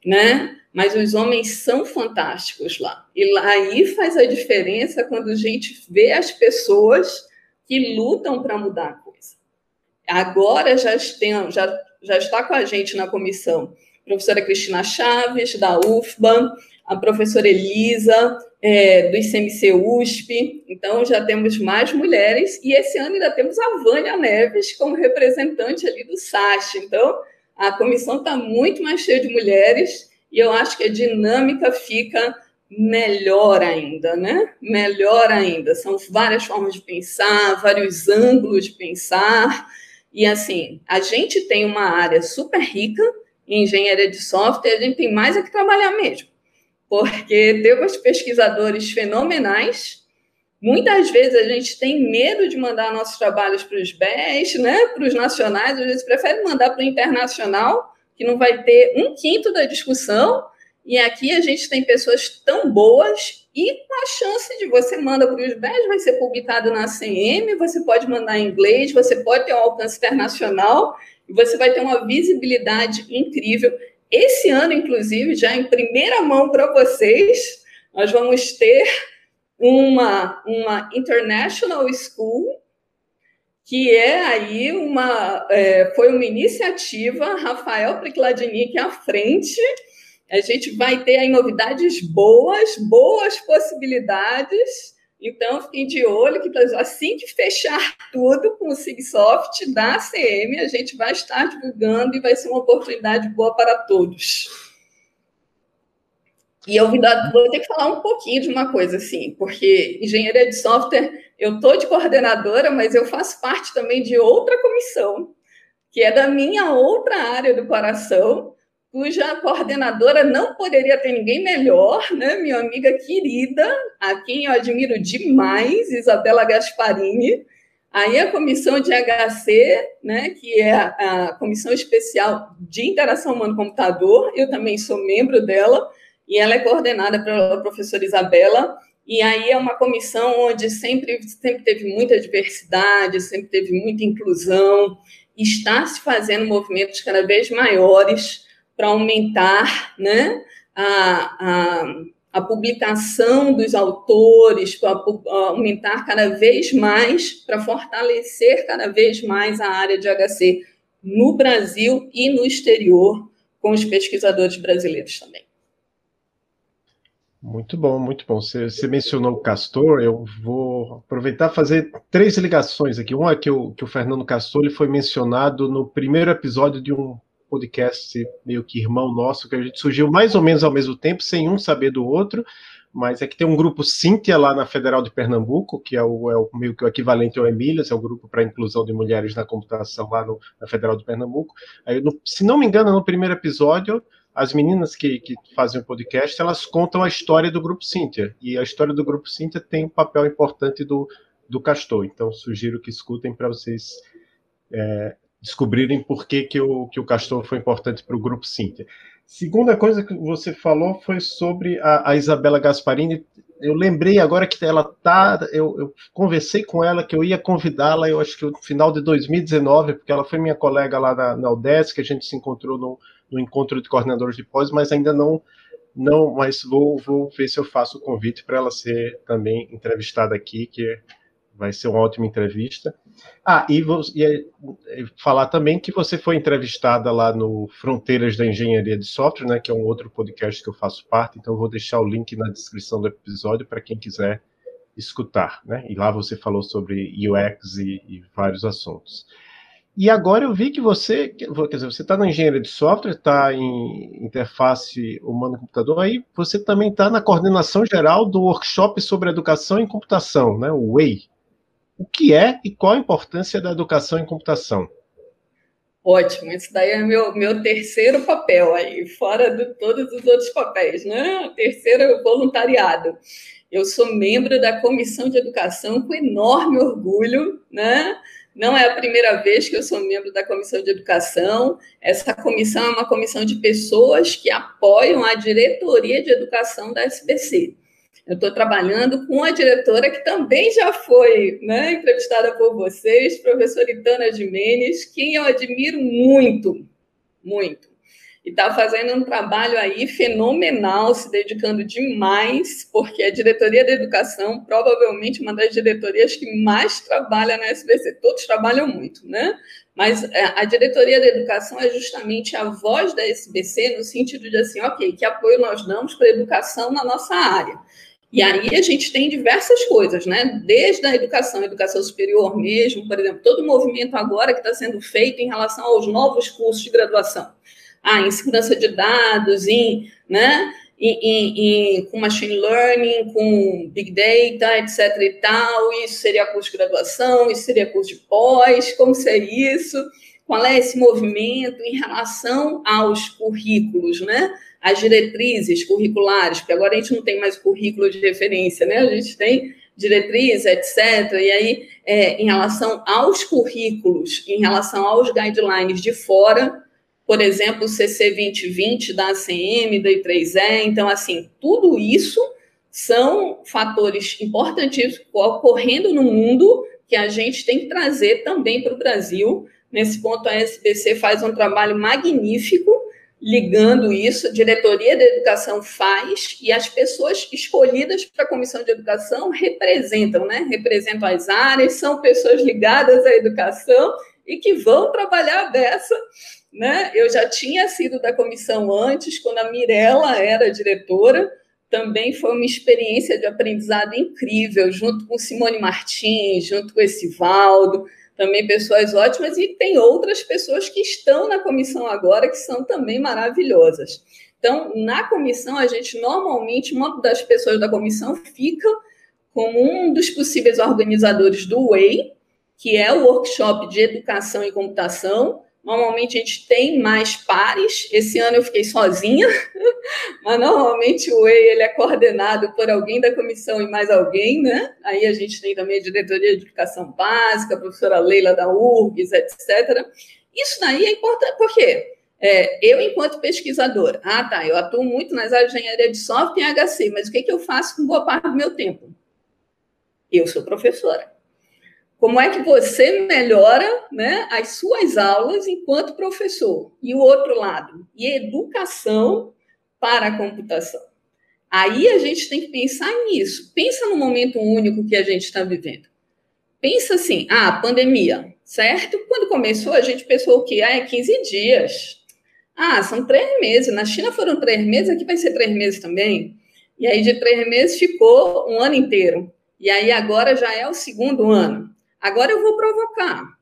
né? Mas os homens são fantásticos lá. E aí faz a diferença quando a gente vê as pessoas que lutam para mudar a coisa. Agora já, tem, já, já está com a gente na comissão a professora Cristina Chaves, da UFBA, a professora Elisa, é, do ICMC USP. Então, já temos mais mulheres. E esse ano ainda temos a Vânia Neves como representante ali do SASH. Então, a comissão está muito mais cheia de mulheres e eu acho que a dinâmica fica melhor ainda, né? Melhor ainda. São várias formas de pensar, vários ângulos de pensar. E assim, a gente tem uma área super rica em engenharia de software, a gente tem mais a que trabalhar mesmo. Porque temos pesquisadores fenomenais. Muitas vezes a gente tem medo de mandar nossos trabalhos para os BES, né, para os nacionais, às vezes prefere mandar para o internacional, que não vai ter um quinto da discussão, e aqui a gente tem pessoas tão boas e com a chance de você manda para os BES, vai ser publicado na CM, você pode mandar em inglês, você pode ter um alcance internacional, e você vai ter uma visibilidade incrível. Esse ano, inclusive, já em primeira mão para vocês, nós vamos ter uma, uma international school, que é aí uma, é, foi uma iniciativa, Rafael Prikladnik à frente, a gente vai ter aí novidades boas, boas possibilidades, então fiquem de olho que assim que fechar tudo com o Sigsoft da ACM, a gente vai estar divulgando e vai ser uma oportunidade boa para todos. E eu vou ter que falar um pouquinho de uma coisa, assim, porque engenharia de software, eu estou de coordenadora, mas eu faço parte também de outra comissão, que é da minha outra área do coração, cuja coordenadora não poderia ter ninguém melhor, né? Minha amiga querida, a quem eu admiro demais, Isabela Gasparini. Aí a comissão de HC, né, que é a, comissão especial de interação humano-computador, eu também sou membro dela e ela é coordenada pela professora Isabela, e aí é uma comissão onde sempre, sempre teve muita diversidade, sempre teve muita inclusão, está se fazendo movimentos cada vez maiores para aumentar né, a, a, a, publicação dos autores, para aumentar cada vez mais, para fortalecer cada vez mais a área de HC no Brasil e no exterior, com os pesquisadores brasileiros também. Muito bom, muito bom. Você, você, mencionou o Castor, eu vou aproveitar fazer três ligações aqui. Uma é que o, que o Fernando Castor ele foi mencionado no primeiro episódio de um podcast meio que irmão nosso, que a gente surgiu mais ou menos ao mesmo tempo, sem um saber do outro, mas é que tem um grupo Cíntia lá na Federal de Pernambuco, que é o, é o meio que o equivalente ao Emílias, é o grupo para inclusão de mulheres na computação lá no, na Federal de Pernambuco. Aí, no, se não me engano, no primeiro episódio as meninas que, que fazem o podcast, elas contam a história do Grupo Cíntia. E a história do Grupo Cíntia tem um papel importante do, do Castor. Então, sugiro que escutem para vocês é, descobrirem por que, que, o, que o Castor foi importante para o Grupo Cíntia. Segunda coisa que você falou foi sobre a, a Isabela Gasparini. Eu lembrei agora que ela tá. Eu, eu conversei com ela que eu ia convidá-la, eu acho que no final de 2019, porque ela foi minha colega lá na, na que a gente se encontrou no, no encontro de coordenadores de pós, mas ainda não, não, mas vou, vou ver se eu faço o convite para ela ser também entrevistada aqui, que vai ser uma ótima entrevista. Ah, e, vou, e, e falar também que você foi entrevistada lá no Fronteiras da Engenharia de Software, né, que é um outro podcast que eu faço parte, então vou deixar o link na descrição do episódio para quem quiser escutar, né? E lá você falou sobre UX e, e vários assuntos. E agora eu vi que você, quer dizer, você está na engenharia de software, está em interface humano-computador, aí você também está na coordenação geral do workshop sobre educação em computação, né, o WEI. O que é e qual a importância da educação em computação? Ótimo, isso daí é meu, meu terceiro papel aí, fora de todos os outros papéis, né? O terceiro é o voluntariado. Eu sou membro da comissão de educação com enorme orgulho, né? Não é a primeira vez que eu sou membro da comissão de educação. Essa comissão é uma comissão de pessoas que apoiam a diretoria de educação da SBC. Eu estou trabalhando com a diretora que também já foi né, entrevistada por vocês, professora Itana Jimenez, quem eu admiro muito, muito e está fazendo um trabalho aí fenomenal, se dedicando demais, porque a diretoria da educação, provavelmente uma das diretorias que mais trabalha na SBC. Todos trabalham muito, né? Mas é, a diretoria da educação é justamente a voz da SBC no sentido de assim, ok, que apoio nós damos para a educação na nossa área. E aí a gente tem diversas coisas, né? Desde a educação, a educação superior mesmo, por exemplo, todo o movimento agora que está sendo feito em relação aos novos cursos de graduação ah, em segurança de dados, em, né, em, em, em, com machine learning, com big data, etc. e tal, isso seria curso de graduação, isso seria curso de pós, como seria isso? Qual é esse movimento em relação aos currículos, né? As diretrizes curriculares, porque agora a gente não tem mais currículo de referência, né? A gente tem diretriz, etc. E aí, é, em relação aos currículos, em relação aos guidelines de fora, por exemplo, o CC 2020 da ACM, da I3E. Então, assim, tudo isso são fatores importantíssimos ocorrendo no mundo que a gente tem que trazer também para o Brasil. Nesse ponto, a SBC faz um trabalho magnífico ligando isso, a diretoria da educação faz e as pessoas escolhidas para a comissão de educação representam, né? Representam as áreas, são pessoas ligadas à educação e que vão trabalhar dessa né? Eu já tinha sido da comissão antes, quando a Mirella era diretora, também foi uma experiência de aprendizado incrível, junto com Simone Martins, junto com esse Valdo, também pessoas ótimas, e tem outras pessoas que estão na comissão agora que são também maravilhosas. Então, na comissão, a gente normalmente, uma das pessoas da comissão fica como um dos possíveis organizadores do WEI, que é o workshop de educação e computação, Normalmente a gente tem mais pares. Esse ano eu fiquei sozinha, mas normalmente o EI ele é coordenado por alguém da comissão e mais alguém, né? Aí a gente tem também a diretoria de educação básica, a professora Leila da URGS, etc. Isso daí é importante, por quê? É, eu, enquanto pesquisadora, ah, tá, eu atuo muito nas áreas de engenharia de software e HC, mas o que, que eu faço com boa parte do meu tempo? Eu sou professora. Como é que você melhora né, as suas aulas enquanto professor? E o outro lado, e educação para a computação. Aí a gente tem que pensar nisso. Pensa no momento único que a gente está vivendo. Pensa assim, ah, pandemia, certo? Quando começou, a gente pensou o quê? Ah, é 15 dias. Ah, são três meses. Na China foram três meses, aqui vai ser três meses também. E aí, de três meses, ficou um ano inteiro. E aí, agora já é o segundo ano. Agora eu vou provocar.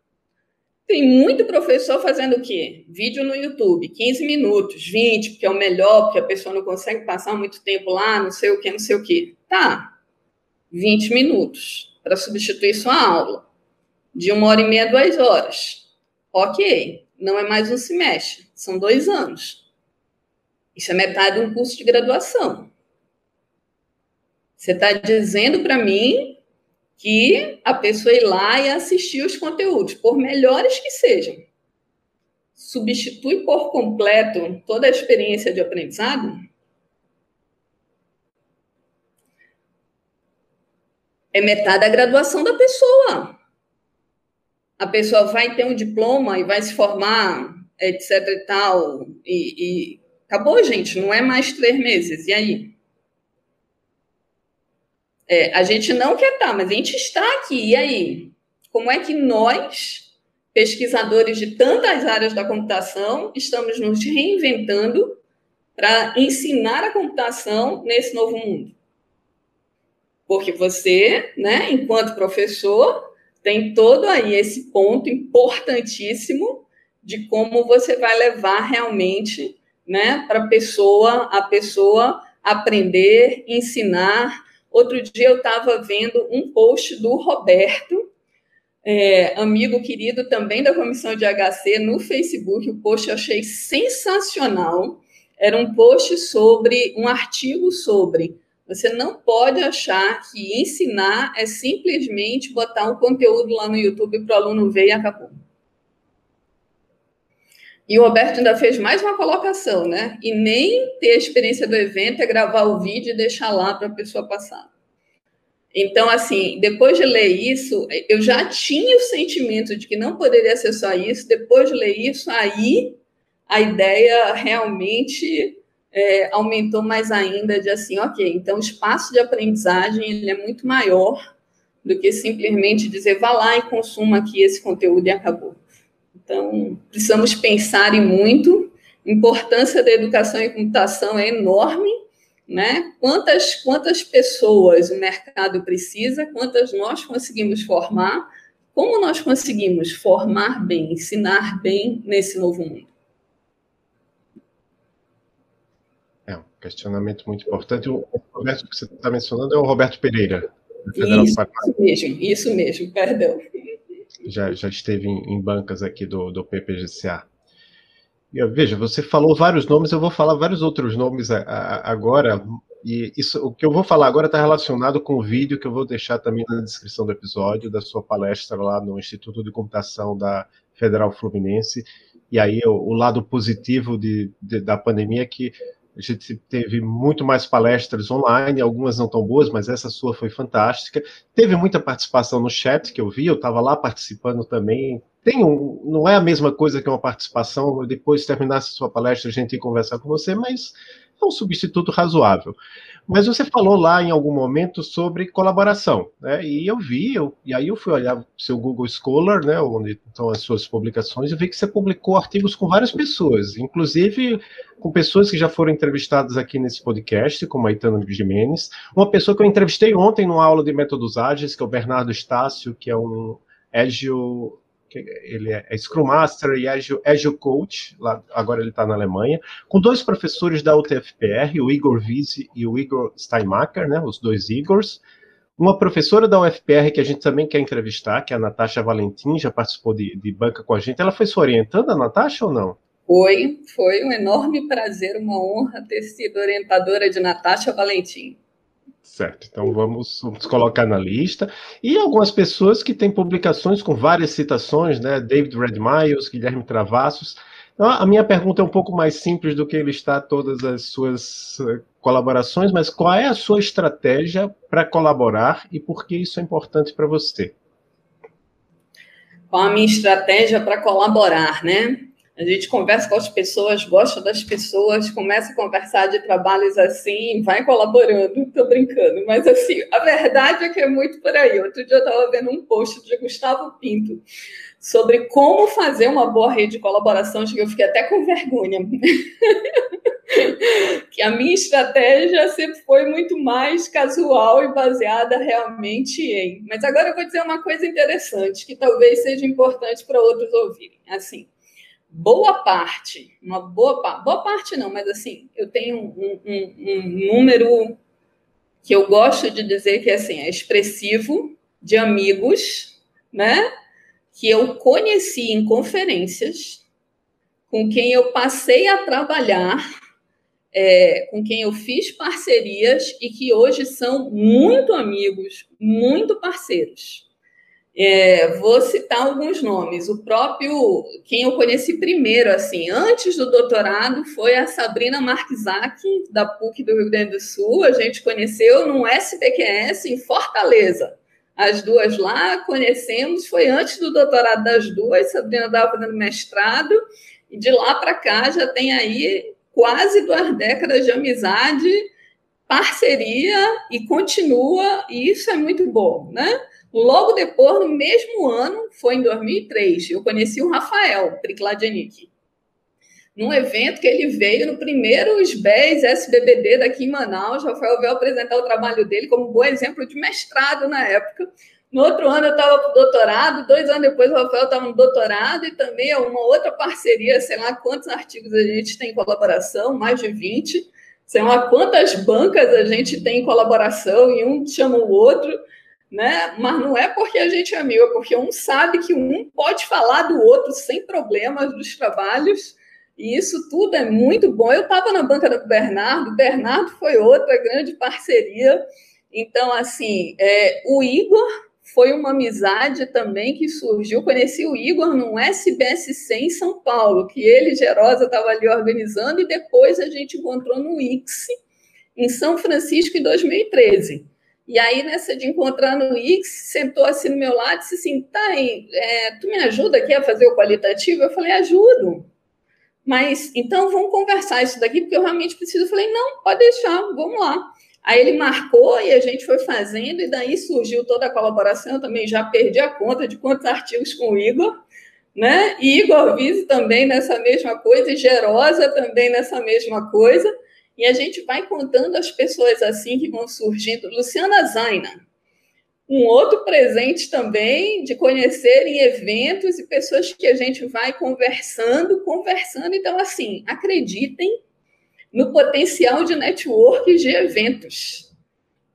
Tem muito professor fazendo o quê? Vídeo no YouTube, 15 minutos, 20, porque é o melhor, porque a pessoa não consegue passar muito tempo lá, não sei o que, não sei o que. Tá, 20 minutos para substituir sua aula. De uma hora e meia, duas horas. Ok, não é mais um semestre, são dois anos. Isso é metade de um curso de graduação. Você está dizendo para mim que a pessoa ir lá e assistir os conteúdos, por melhores que sejam. Substitui por completo toda a experiência de aprendizado? É metade da graduação da pessoa. A pessoa vai ter um diploma e vai se formar, etc e tal, e, e acabou, gente, não é mais três meses. E aí? É, a gente não quer estar, mas a gente está aqui. E aí? Como é que nós, pesquisadores de tantas áreas da computação, estamos nos reinventando para ensinar a computação nesse novo mundo? Porque você, né, enquanto professor, tem todo aí esse ponto importantíssimo de como você vai levar realmente, né, para pessoa, a pessoa aprender, ensinar. Outro dia eu estava vendo um post do Roberto, é, amigo querido também da comissão de HC, no Facebook. O post eu achei sensacional. Era um post sobre um artigo sobre você não pode achar que ensinar é simplesmente botar um conteúdo lá no YouTube para o aluno ver e acabou. E o Roberto ainda fez mais uma colocação, né? E nem ter a experiência do evento é gravar o vídeo e deixar lá para a pessoa passar. Então, assim, depois de ler isso, eu já tinha o sentimento de que não poderia ser só isso. Depois de ler isso, aí a ideia realmente é, aumentou mais ainda de assim, ok, então o espaço de aprendizagem ele é muito maior do que simplesmente dizer vá lá e consuma aqui esse conteúdo e acabou. Então, precisamos pensar em muito. A importância da educação e computação é enorme, né? Quantas, quantas pessoas o mercado precisa, quantas nós conseguimos formar, como nós conseguimos formar bem, ensinar bem nesse novo mundo. questionamento muito importante. O Roberto que você está mencionando é o Roberto Pereira. Isso, isso, mesmo, isso mesmo, perdão. Já, já esteve em, em bancas aqui do, do PPGCA. E, veja, você falou vários nomes, eu vou falar vários outros nomes a, a, agora, e isso, o que eu vou falar agora está relacionado com o vídeo que eu vou deixar também na descrição do episódio, da sua palestra lá no Instituto de Computação da Federal Fluminense. E aí o, o lado positivo de, de, da pandemia é que a gente teve muito mais palestras online, algumas não tão boas, mas essa sua foi fantástica. Teve muita participação no chat que eu vi, eu estava lá participando também. Tem um, não é a mesma coisa que uma participação, depois de terminar a sua palestra a gente ir conversar com você, mas é um substituto razoável. Mas você falou lá em algum momento sobre colaboração, né? E eu vi, eu, e aí eu fui olhar seu Google Scholar, né, onde estão as suas publicações, e vi que você publicou artigos com várias pessoas, inclusive com pessoas que já foram entrevistadas aqui nesse podcast, como a Itana Jimenez, uma pessoa que eu entrevistei ontem numa aula de métodos ágeis, que é o Bernardo Estácio, que é um Agile ele é, é Scrum Master e Agile, Agile Coach, lá, agora ele está na Alemanha, com dois professores da UTFPR, o Igor Vise e o Igor Steinmacher, né, os dois Igors, uma professora da UFPR que a gente também quer entrevistar, que é a Natasha Valentim, já participou de, de banca com a gente. Ela foi se orientando, a Natasha, ou não? Foi, foi um enorme prazer, uma honra ter sido orientadora de Natasha Valentim. Certo, então vamos, vamos, colocar na lista. E algumas pessoas que têm publicações com várias citações, né? David Red Guilherme Travassos. Então, a minha pergunta é um pouco mais simples do que listar todas as suas eh, colaborações, mas qual é a sua estratégia para colaborar e por que isso é importante para você? Qual a minha estratégia para colaborar, né? A gente conversa com as pessoas, gosta das pessoas, começa a conversar de trabalhos assim, vai colaborando. Estou brincando, mas assim, a verdade é que é muito por aí. Outro dia eu estava vendo um post de Gustavo Pinto sobre como fazer uma boa rede de colaboração, eu fiquei até com vergonha. que a minha estratégia sempre foi muito mais casual e baseada realmente em. Mas agora eu vou dizer uma coisa interessante, que talvez seja importante para outros ouvirem. Assim, boa parte, uma boa parte, boa parte não, mas assim, eu tenho um, um, um, número que eu gosto de dizer que assim, é expressivo de amigos, né? Que eu conheci em conferências, com quem eu passei a trabalhar, é, com quem eu fiz parcerias e que hoje são muito amigos, muito parceiros. É, vou citar alguns nomes. O próprio, quem eu conheci primeiro, assim, antes do doutorado, foi a Sabrina Marquisac, da PUC do Rio Grande do Sul. A gente conheceu num SPQS em Fortaleza. As duas lá conhecemos, foi antes do doutorado das duas. Sabrina estava fazendo mestrado, e de lá para cá já tem aí quase duas décadas de amizade, parceria, e continua, e isso é muito bom, né? Logo depois, no mesmo ano, foi em 2003, eu conheci o Rafael Prikladianik. num evento que ele veio no primeiro SBES SBBD daqui em Manaus. Rafael veio apresentar o trabalho dele como um bom exemplo de mestrado na época. No outro ano eu estava para doutorado, dois anos depois o Rafael estava no doutorado e também é uma outra parceria, sei lá quantos artigos a gente tem em colaboração, mais de 20, sei lá quantas bancas a gente tem em colaboração e um chama o outro, né? Mas não é porque a gente é amigo, é porque um sabe que um pode falar do outro sem problemas dos trabalhos e isso tudo é muito bom. Eu estava na banca do Bernardo, Bernardo foi outra grande parceria. Então, assim, é, o Igor foi uma amizade também que surgiu. Conheci o Igor num SBSC em São Paulo, que ele, Gerosa, estava ali organizando, e depois a gente encontrou no IX, em São Francisco, em 2013. E aí, nessa de encontrar no IX, sentou assim no meu lado e disse assim: tá, é, tu me ajuda aqui a fazer o qualitativo? Eu falei: ajudo. Mas então vamos conversar isso daqui, porque eu realmente preciso. Eu falei, não, pode deixar, vamos lá. Aí ele marcou e a gente foi fazendo, e daí surgiu toda a colaboração. Eu também já perdi a conta de quantos artigos com o Igor, né? E Igor Vise também nessa mesma coisa, e Gerosa também nessa mesma coisa. E a gente vai contando as pessoas assim que vão surgindo. Luciana Zaina, um outro presente também de conhecer em eventos e pessoas que a gente vai conversando, conversando. Então, assim, acreditem no potencial de network de eventos.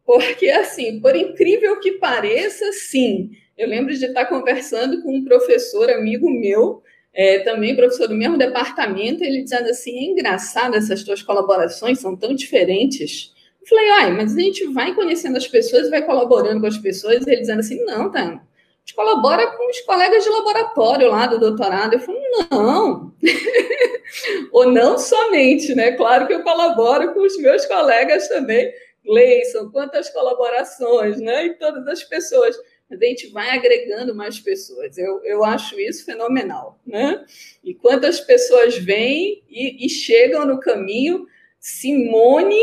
Porque, assim, por incrível que pareça, sim. Eu lembro de estar conversando com um professor amigo meu, é, também professor do mesmo departamento, ele dizendo assim: é engraçado essas tuas colaborações, são tão diferentes. Falei, ai, mas a gente vai conhecendo as pessoas, vai colaborando com as pessoas, e ele dizendo assim, não, tá, a gente colabora com os colegas de laboratório lá do doutorado. Eu falei, não. Ou não somente, né? Claro que eu colaboro com os meus colegas também. Gleison, quantas colaborações, né? E todas as pessoas. A gente vai agregando mais pessoas. Eu, eu acho isso fenomenal, né? E quantas pessoas vêm e, e chegam no caminho. Simone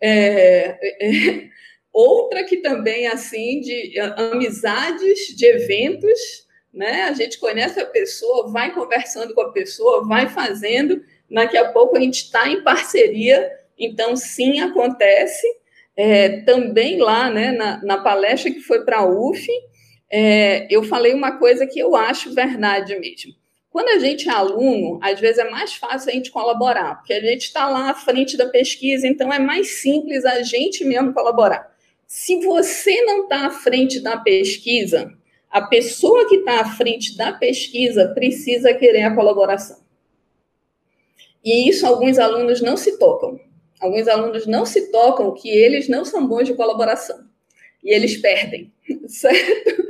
é, é, outra que também, assim, de amizades, de eventos, né? A gente conhece a pessoa, vai conversando com a pessoa, vai fazendo, daqui a pouco a gente está em parceria, então, sim, acontece. É, também lá, né, na, na palestra que foi para a UF, é, eu falei uma coisa que eu acho verdade mesmo. Quando a gente é aluno, às vezes é mais fácil a gente colaborar, porque a gente está lá à frente da pesquisa, então é mais simples a gente mesmo colaborar. Se você não está à frente da pesquisa, a pessoa que está à frente da pesquisa precisa querer a colaboração. E isso alguns alunos não se tocam. Alguns alunos não se tocam que eles não são bons de colaboração. E eles perdem, certo?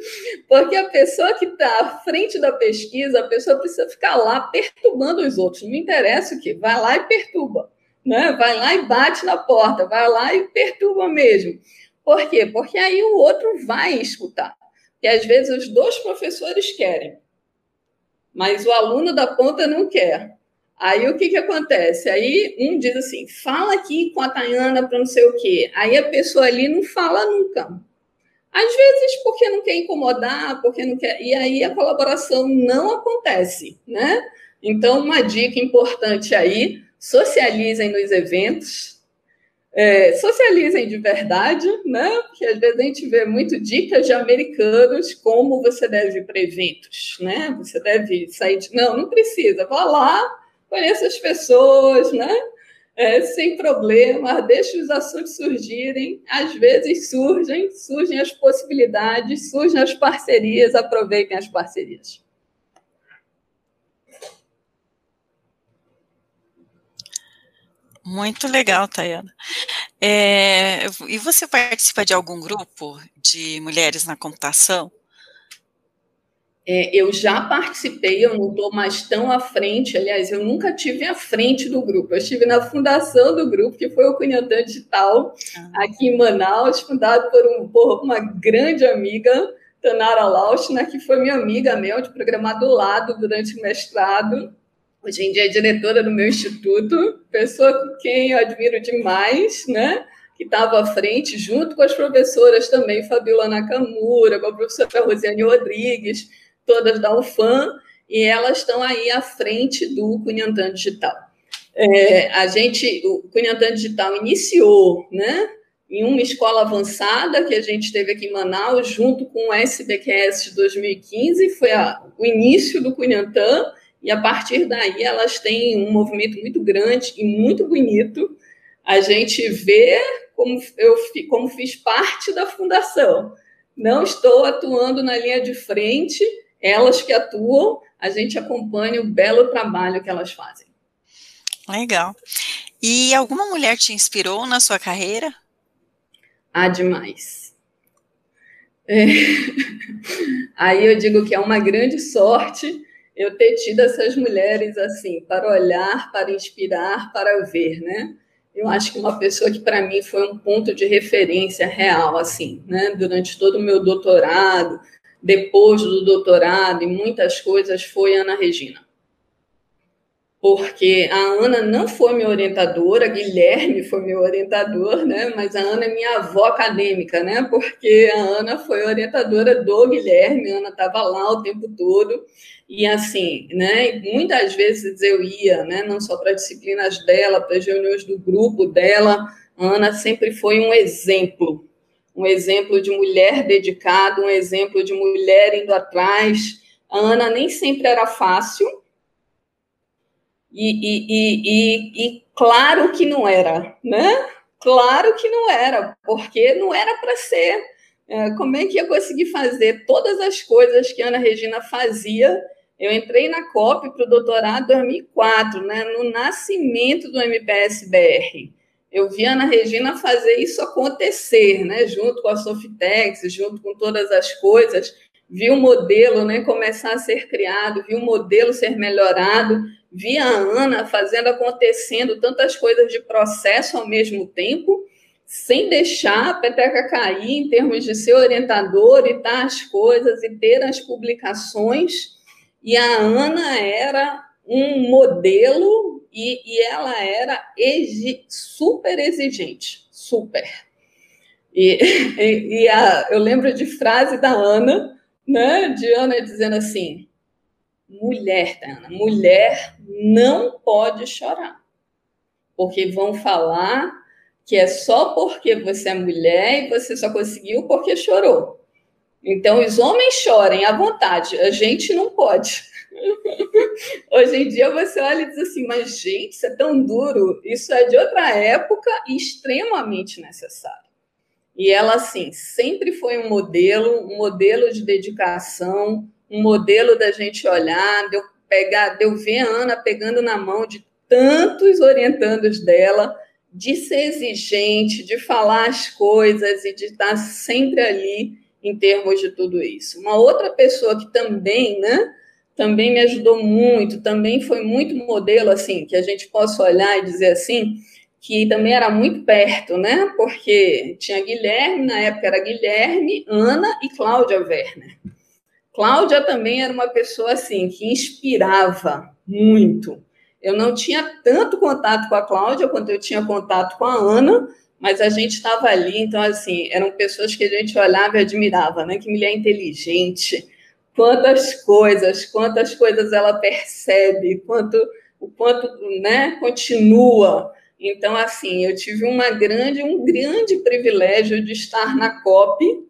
Porque a pessoa que está à frente da pesquisa, a pessoa precisa ficar lá perturbando os outros. Não interessa o que, vai lá e perturba. Né? Vai lá e bate na porta, vai lá e perturba mesmo. Por quê? Porque aí o outro vai escutar. E às vezes os dois professores querem, mas o aluno da ponta não quer. Aí o que, que acontece? Aí um diz assim: fala aqui com a Tayana para não sei o quê. Aí a pessoa ali não fala nunca. Às vezes porque não quer incomodar, porque não quer. E aí a colaboração não acontece, né? Então, uma dica importante aí: socializem nos eventos, é, socializem de verdade, né? Porque às vezes a gente vê muito dicas de americanos como você deve ir para eventos, né? Você deve sair de. Não, não precisa, vá lá, conheça as pessoas, né? é, sem problema, deixe os assuntos surgirem. Às vezes surgem, surgem as possibilidades, surgem as parcerias, aproveitem as parcerias. Muito legal, Tayana. É, e você participa de algum grupo de mulheres na computação? É, eu já participei, eu não estou mais tão à frente, aliás, eu nunca tive à frente do grupo, eu estive na fundação do grupo, que foi o Cunhatã Digital, ah. aqui em Manaus, fundado por, um, por uma grande amiga, Tanara Lauschner, que foi minha amiga mesmo, de programar do lado durante o mestrado, hoje em dia é diretora do meu instituto, pessoa com quem eu admiro demais, né? que estava à frente, junto com as professoras também, Fabiola Nakamura, com a professora Rosiane Rodrigues, todas da UFAM, e elas estão aí à frente do Cunhantã Digital. É, a gente, o Cunhantã Digital iniciou, né, em uma escola avançada que a gente teve aqui em Manaus, junto com o SBQS de 2015, foi a, o início do Cunhantã, e a partir daí elas têm um movimento muito grande e muito bonito. A gente vê como eu como fiz parte da fundação. Não estou atuando na linha de frente, elas que atuam, a gente acompanha o belo trabalho que elas fazem. Legal. E alguma mulher te inspirou na sua carreira? Ah, demais. É. Aí eu digo que é uma grande sorte eu ter tido essas mulheres assim, para olhar, para inspirar, para ver, né? Eu acho que uma pessoa que para mim foi um ponto de referência real, assim, né? Durante todo o meu doutorado, depois do doutorado e muitas coisas, foi Ana Regina porque a Ana não foi minha orientadora, Guilherme foi meu orientador, né? Mas a Ana é minha avó acadêmica, né? Porque a Ana foi orientadora do Guilherme, a Ana estava lá o tempo todo. E assim, né? Muitas vezes eu ia, né? Não só para disciplinas dela, para as reuniões do grupo dela. A Ana sempre foi um exemplo, um exemplo de mulher dedicada, um exemplo de mulher indo atrás. A Ana nem sempre era fácil, e, e, e, e, claro que não era, né? Claro que não era, porque não era para ser. É, como é que ia conseguir fazer todas as coisas que a Ana Regina fazia? Eu entrei na COP para o doutorado em 2004, né, no nascimento do MPS-BR. Eu vi a Ana Regina fazer isso acontecer, né, junto com a Sofitex, junto com todas as coisas. Vi o modelo né, começar a ser criado, vi o modelo ser melhorado vi a Ana fazendo acontecendo tantas coisas de processo ao mesmo tempo, sem deixar a peteca cair em termos de ser orientador e as coisas e ter as publicações. E a Ana era um modelo e, e ela era exi super exigente, super. E, e, e a, eu lembro de frase da Ana, né, de Ana dizendo assim, mulher, Tana, mulher não pode chorar. Porque vão falar que é só porque você é mulher e você só conseguiu porque chorou. Então, os homens chorem à vontade, a gente não pode. Hoje em dia você olha e diz assim, mas gente, isso é tão duro, isso é de outra época e extremamente necessário. E ela, assim, sempre foi um modelo, um modelo de dedicação, um modelo da gente olhar, de eu pegar, de eu ver a Ana pegando na mão de tantos orientandos dela, de ser exigente, de falar as coisas e de estar sempre ali em termos de tudo isso. Uma outra pessoa que também, né, também me ajudou muito, também foi muito modelo assim, que a gente possa olhar e dizer assim, que também era muito perto, né? Porque tinha Guilherme, na época era Guilherme, Ana e Cláudia Werner. Cláudia também era uma pessoa assim que inspirava muito. Eu não tinha tanto contato com a Cláudia quanto eu tinha contato com a Ana, mas a gente estava ali, então assim, eram pessoas que a gente olhava e admirava, né? Que mulher inteligente, quantas coisas, quantas coisas ela percebe, quanto o quanto, né, continua. Então assim, eu tive uma grande, um grande privilégio de estar na COP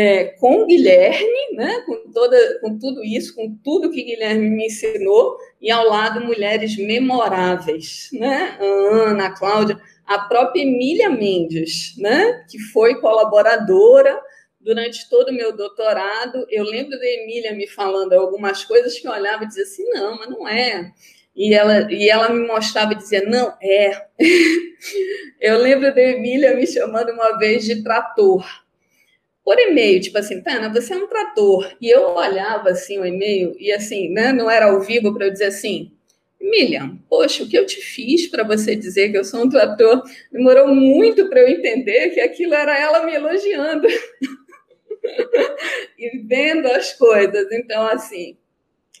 é, com Guilherme, né, com, toda, com tudo isso, com tudo que Guilherme me ensinou, e ao lado mulheres memoráveis, né, a Ana, a Cláudia, a própria Emília Mendes, né, que foi colaboradora durante todo o meu doutorado. Eu lembro da Emília me falando algumas coisas que eu olhava e dizia assim, não, mas não é. E ela, e ela me mostrava e dizia, não, é. eu lembro da Emília me chamando uma vez de trator, por e-mail, tipo assim, Tana, você é um trator. E eu olhava assim o e-mail e assim, né, não era ao vivo para eu dizer assim, Miriam, poxa, o que eu te fiz para você dizer que eu sou um trator? Demorou muito para eu entender que aquilo era ela me elogiando e vendo as coisas. Então, assim,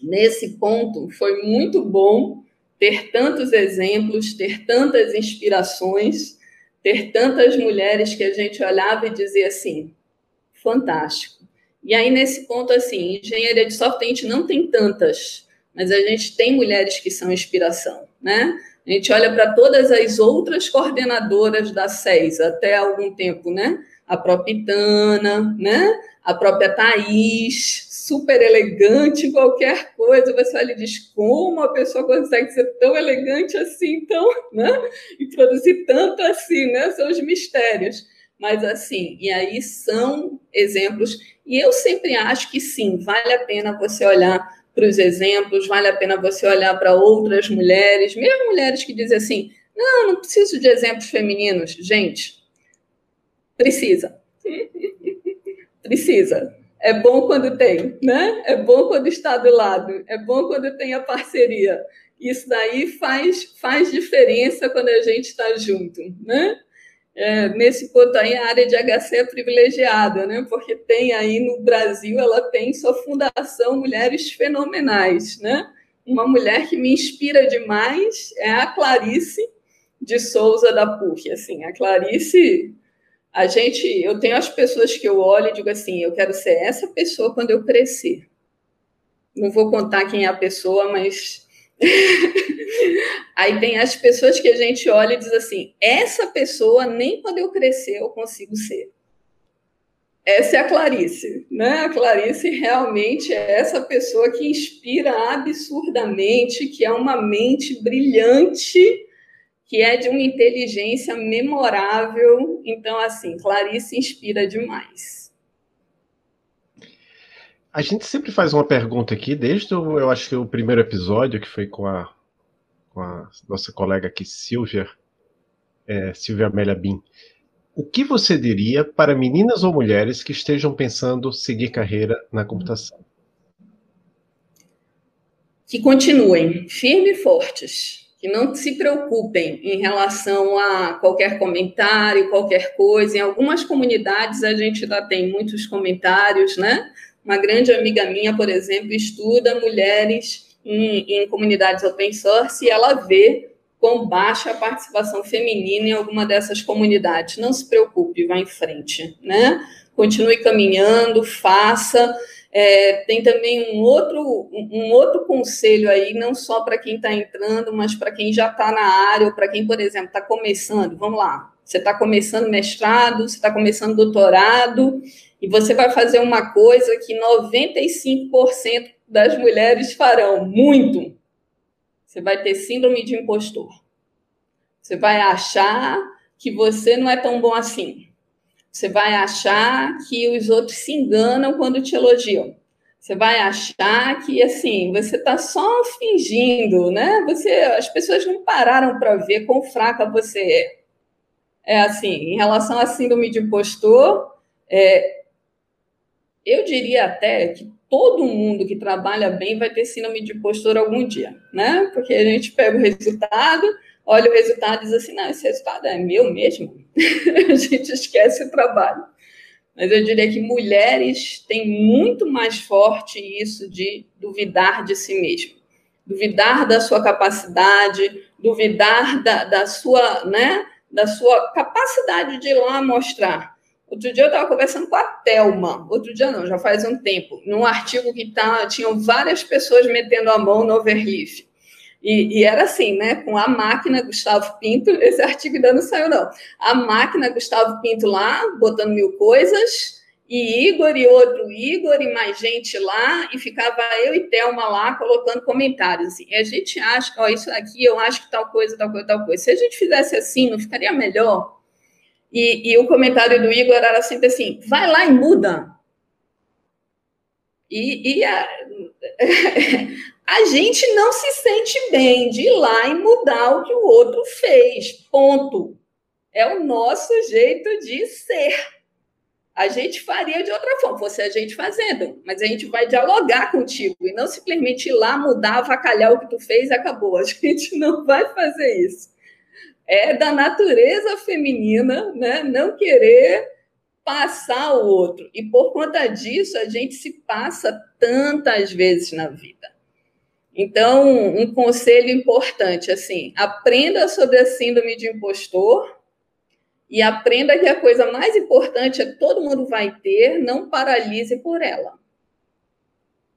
nesse ponto foi muito bom ter tantos exemplos, ter tantas inspirações, ter tantas mulheres que a gente olhava e dizia assim: fantástico. E aí, nesse ponto, assim, engenharia de software a gente não tem tantas, mas a gente tem mulheres que são inspiração, né? A gente olha para todas as outras coordenadoras da SES até algum tempo, né? A própria Itana, né? A própria Thaís, super elegante, qualquer coisa, você olha e diz como a pessoa consegue ser tão elegante assim, então, né? E produzir tanto assim, né? São os mistérios. Mas assim, e aí são exemplos, e eu sempre acho que sim, vale a pena você olhar para os exemplos, vale a pena você olhar para outras mulheres, mesmo mulheres que dizem assim: não, não preciso de exemplos femininos. Gente, precisa. precisa. É bom quando tem, né? É bom quando está do lado, é bom quando tem a parceria. Isso daí faz, faz diferença quando a gente está junto, né? É, nesse ponto aí, a área de HC é privilegiada, né? Porque tem aí no Brasil, ela tem sua fundação Mulheres Fenomenais, né? Uma mulher que me inspira demais é a Clarice de Souza da PUC. Assim, a Clarice, a gente, eu tenho as pessoas que eu olho e digo assim, eu quero ser essa pessoa quando eu crescer. Não vou contar quem é a pessoa, mas Aí tem as pessoas que a gente olha e diz assim: essa pessoa nem quando eu crescer eu consigo ser. Essa é a Clarice, né? A Clarice realmente é essa pessoa que inspira absurdamente, que é uma mente brilhante, que é de uma inteligência memorável. Então, assim, Clarice inspira demais. A gente sempre faz uma pergunta aqui, desde o, eu acho que o primeiro episódio, que foi com a, com a nossa colega aqui, Silvia, é, Silvia Amélia Bin. O que você diria para meninas ou mulheres que estejam pensando seguir carreira na computação? Que continuem firmes e fortes, que não se preocupem em relação a qualquer comentário, qualquer coisa. Em algumas comunidades a gente já tem muitos comentários, né? Uma grande amiga minha, por exemplo, estuda mulheres em, em comunidades open source e ela vê com baixa participação feminina em alguma dessas comunidades. Não se preocupe, vá em frente, né? Continue caminhando, faça. É, tem também um outro, um outro conselho aí, não só para quem está entrando, mas para quem já está na área, ou para quem, por exemplo, está começando. Vamos lá, você está começando mestrado, você está começando doutorado, e você vai fazer uma coisa que 95% das mulheres farão, muito. Você vai ter síndrome de impostor. Você vai achar que você não é tão bom assim. Você vai achar que os outros se enganam quando te elogiam. Você vai achar que assim você está só fingindo, né? Você, as pessoas não pararam para ver quão fraca você é. É assim, em relação à síndrome de impostor, é, eu diria até que todo mundo que trabalha bem vai ter síndrome de impostor algum dia, né? Porque a gente pega o resultado, olha o resultado e diz assim, não, esse resultado é meu mesmo. a gente esquece o trabalho. Mas eu diria que mulheres têm muito mais forte isso de duvidar de si mesmo. Duvidar da sua capacidade, duvidar da, da sua, né, da sua capacidade de ir lá mostrar. Outro dia eu estava conversando com a Thelma, outro dia não, já faz um tempo, num artigo que tá, tinham várias pessoas metendo a mão no overleaf. E, e, era assim, né? Com a máquina Gustavo Pinto, esse artigo ainda não saiu, não. A máquina Gustavo Pinto lá, botando mil coisas, e Igor e outro Igor e mais gente lá, e ficava eu e Thelma lá colocando comentários. Assim. E a gente acha, ó, isso aqui eu acho que tal coisa, tal coisa, tal coisa. Se a gente fizesse assim, não ficaria melhor? E, e o comentário do Igor era sempre assim: vai lá e muda. E, e a, a gente não se sente bem de ir lá e mudar o que o outro fez. Ponto. É o nosso jeito de ser. A gente faria de outra forma, fosse a gente fazendo, mas a gente vai dialogar contigo e não simplesmente ir lá, mudar, avacalhar o que tu fez e acabou. A gente não vai fazer isso é da natureza feminina, né? Não querer passar o outro. E por conta disso, a gente se passa tantas vezes na vida. Então, um conselho importante, assim, aprenda sobre a síndrome de impostor e aprenda que a coisa mais importante é todo mundo vai ter, não paralise por ela.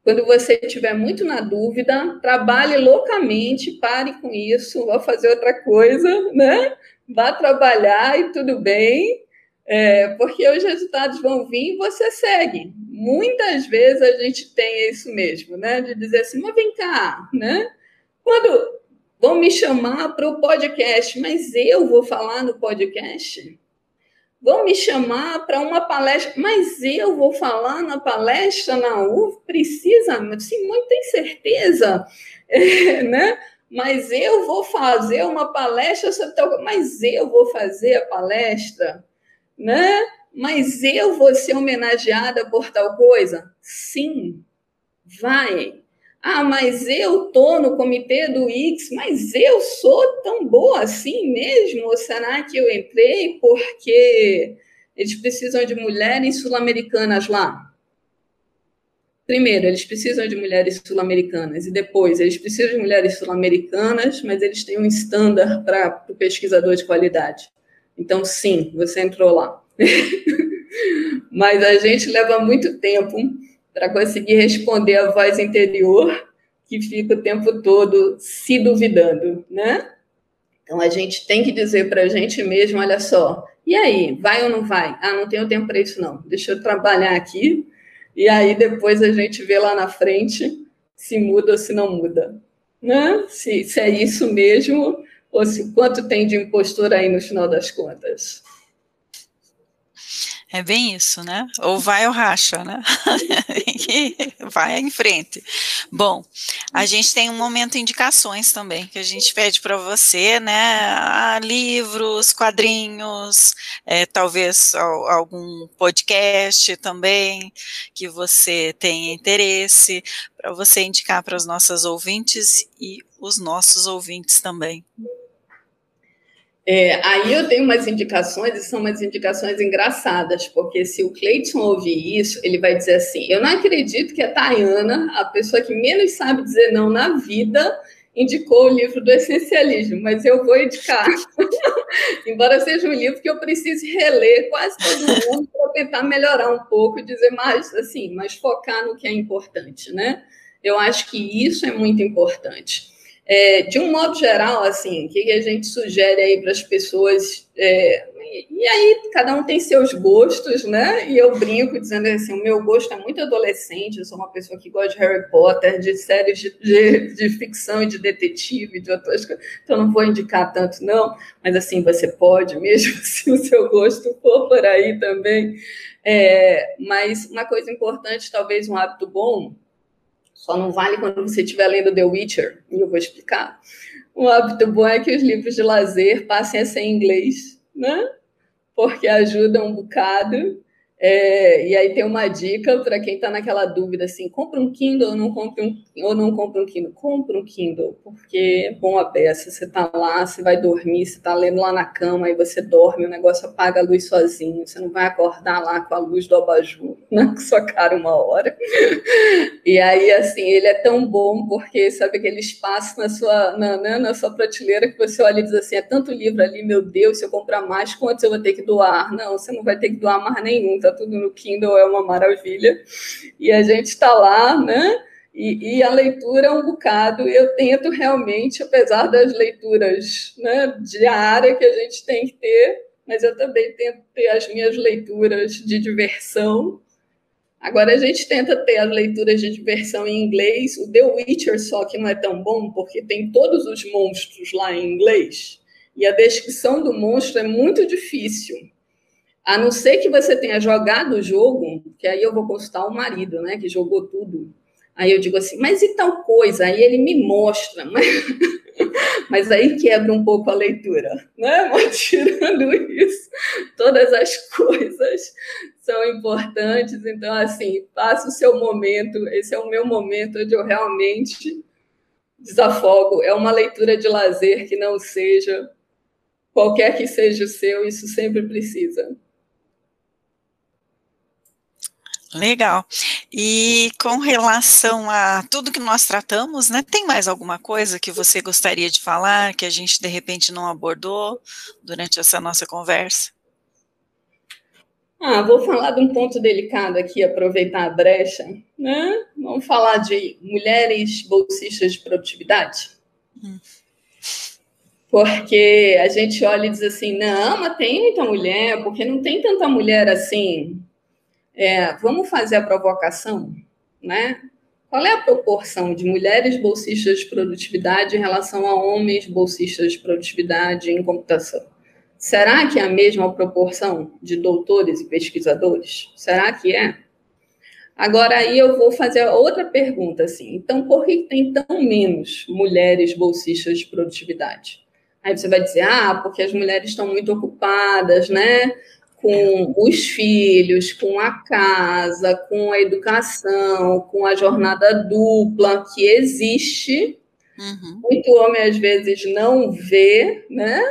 Quando você estiver muito na dúvida, trabalhe loucamente, pare com isso, vá fazer outra coisa, né? Vá trabalhar e tudo bem, é, porque os resultados vão vir e você segue. Muitas vezes a gente tem isso mesmo, né? De dizer assim, mas vem cá, né? Quando vão me chamar para o podcast, mas eu vou falar no podcast? Vão me chamar para uma palestra, mas eu vou falar na palestra na UF, precisa, sim, muito tem certeza, é, né? Mas eu vou fazer uma palestra sobre tal mas eu vou fazer a palestra, né? Mas eu vou ser homenageada por tal coisa? Sim, vai. Ah, mas eu tô no comitê do X, mas eu sou tão boa assim mesmo? Será que eu entrei porque eles precisam de mulheres sul-americanas lá? Primeiro, eles precisam de mulheres sul-americanas, e depois, eles precisam de mulheres sul-americanas, mas eles têm um estándar para o pesquisador de qualidade. Então, sim, você entrou lá. mas a gente leva muito tempo para conseguir responder a voz interior que fica o tempo todo se duvidando, né? Então a gente tem que dizer para a gente mesmo, olha só, e aí, vai ou não vai? Ah, não tenho tempo para isso não. Deixa eu trabalhar aqui e aí depois a gente vê lá na frente se muda ou se não muda, né? Se, se é isso mesmo ou se quanto tem de impostor aí no final das contas. É bem isso, né? Ou vai ou racha, né? vai em frente. Bom, a gente tem um momento indicações também, que a gente pede para você, né? Ah, livros, quadrinhos, é, talvez algum podcast também que você tenha interesse, para você indicar para os nossos ouvintes e os nossos ouvintes também. É, aí eu tenho umas indicações, e são umas indicações engraçadas, porque se o Cleiton ouvir isso, ele vai dizer assim: Eu não acredito que a Tayana, a pessoa que menos sabe dizer não na vida, indicou o livro do essencialismo, mas eu vou indicar. Embora seja um livro que eu precise reler quase todo mundo para tentar melhorar um pouco, dizer mais assim, mas focar no que é importante, né? Eu acho que isso é muito importante. É, de um modo geral, assim, o que a gente sugere aí para as pessoas? É, e aí, cada um tem seus gostos, né? E eu brinco dizendo assim: o meu gosto é muito adolescente, eu sou uma pessoa que gosta de Harry Potter, de séries de, de, de ficção e de detetive, de outras coisas, então não vou indicar tanto, não, mas assim, você pode, mesmo se o seu gosto for por aí também. É, mas uma coisa importante, talvez um hábito bom, só não vale quando você estiver lendo The Witcher, e eu vou explicar. Um hábito bom é que os livros de lazer passem a ser em inglês, né? Porque ajuda um bocado. É, e aí tem uma dica para quem está naquela dúvida assim, compra um Kindle ou não compra um, ou não compra um Kindle? Compra um Kindle, porque é bom a beça, você está lá, você vai dormir, você está lendo lá na cama, aí você dorme, o negócio apaga a luz sozinho, você não vai acordar lá com a luz do abajur na sua cara uma hora. E aí, assim, ele é tão bom porque, sabe, aquele espaço na sua, na, né, na sua prateleira que você olha e diz assim, é tanto livro ali, meu Deus, se eu comprar mais, quantos eu vou ter que doar? Não, você não vai ter que doar mais nenhum, tá tudo no Kindle, é uma maravilha. E a gente está lá, né? E, e, a leitura é um bocado. Eu tento realmente, apesar das leituras né, diárias que a gente tem que ter, mas eu também tento ter as minhas leituras de diversão. Agora a gente tenta ter as leituras de diversão em inglês. O The Witcher só que não é tão bom porque tem todos os monstros lá em inglês e a descrição do monstro é muito difícil. A não ser que você tenha jogado o jogo, que aí eu vou consultar o marido, né, que jogou tudo. Aí eu digo assim, mas e tal coisa? Aí ele me mostra, mas, mas aí quebra um pouco a leitura, né? Mas tirando isso, todas as coisas são importantes. Então, assim, passa o seu momento. Esse é o meu momento onde eu realmente desafogo. É uma leitura de lazer que não seja qualquer que seja o seu, isso sempre precisa. Legal. E com relação a tudo que nós tratamos, né, tem mais alguma coisa que você gostaria de falar que a gente de repente não abordou durante essa nossa conversa? Ah, vou falar de um ponto delicado aqui, aproveitar a brecha, né? Vamos falar de mulheres bolsistas de produtividade. Hum. Porque a gente olha e diz assim, não, mas tem muita mulher, porque não tem tanta mulher assim. É, vamos fazer a provocação, né? Qual é a proporção de mulheres bolsistas de produtividade em relação a homens bolsistas de produtividade em computação? Será que é a mesma proporção de doutores e pesquisadores? Será que é? Agora aí eu vou fazer outra pergunta assim. Então, por que tem tão menos mulheres bolsistas de produtividade? Aí você vai dizer: "Ah, porque as mulheres estão muito ocupadas, né? Com os filhos, com a casa, com a educação, com a jornada dupla que existe. Uhum. Muito homem às vezes não vê, né?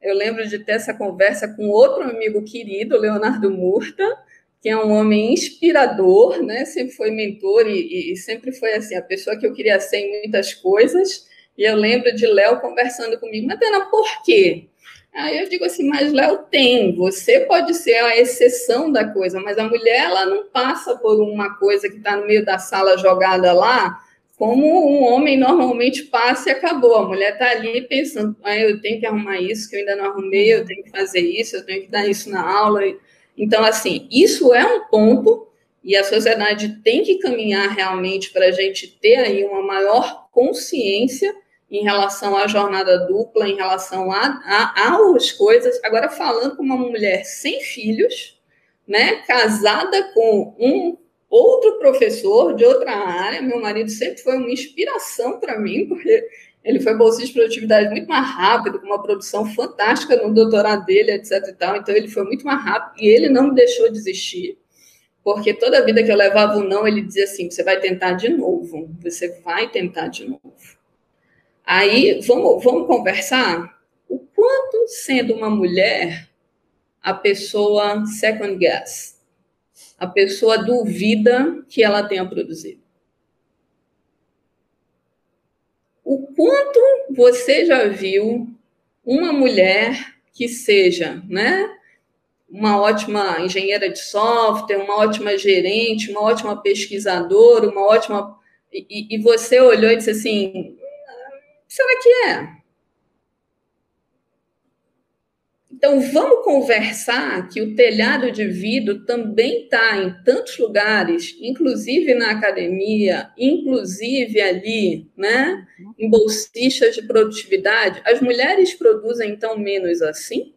Eu lembro de ter essa conversa com outro amigo querido, Leonardo Murta, que é um homem inspirador, né? Sempre foi mentor e, e sempre foi assim a pessoa que eu queria ser em muitas coisas. E eu lembro de Léo conversando comigo, mas Ana, por quê? Aí eu digo assim, mas Léo tem, você pode ser a exceção da coisa, mas a mulher ela não passa por uma coisa que está no meio da sala jogada lá como um homem normalmente passa e acabou. A mulher está ali pensando, ah, eu tenho que arrumar isso que eu ainda não arrumei, eu tenho que fazer isso, eu tenho que dar isso na aula. Então, assim, isso é um ponto e a sociedade tem que caminhar realmente para a gente ter aí uma maior consciência em relação à jornada dupla, em relação a, a, coisas. Agora, falando com uma mulher sem filhos, né, casada com um outro professor de outra área. Meu marido sempre foi uma inspiração para mim, porque ele foi bolsista de produtividade muito mais rápido, com uma produção fantástica no doutorado dele, etc. E tal. Então, ele foi muito mais rápido e ele não me deixou desistir, porque toda vida que eu levava o um não, ele dizia assim: você vai tentar de novo, você vai tentar de novo. Aí, vamos, vamos conversar? O quanto, sendo uma mulher, a pessoa second guess? a pessoa duvida que ela tenha produzido. O quanto você já viu uma mulher que seja, né, uma ótima engenheira de software, uma ótima gerente, uma ótima pesquisadora, uma ótima e, e você olhou e disse assim, será que é? Então, vamos conversar que o telhado de vidro também está em tantos lugares, inclusive na academia, inclusive ali, né, em bolsistas de produtividade. As mulheres produzem, então, menos assim?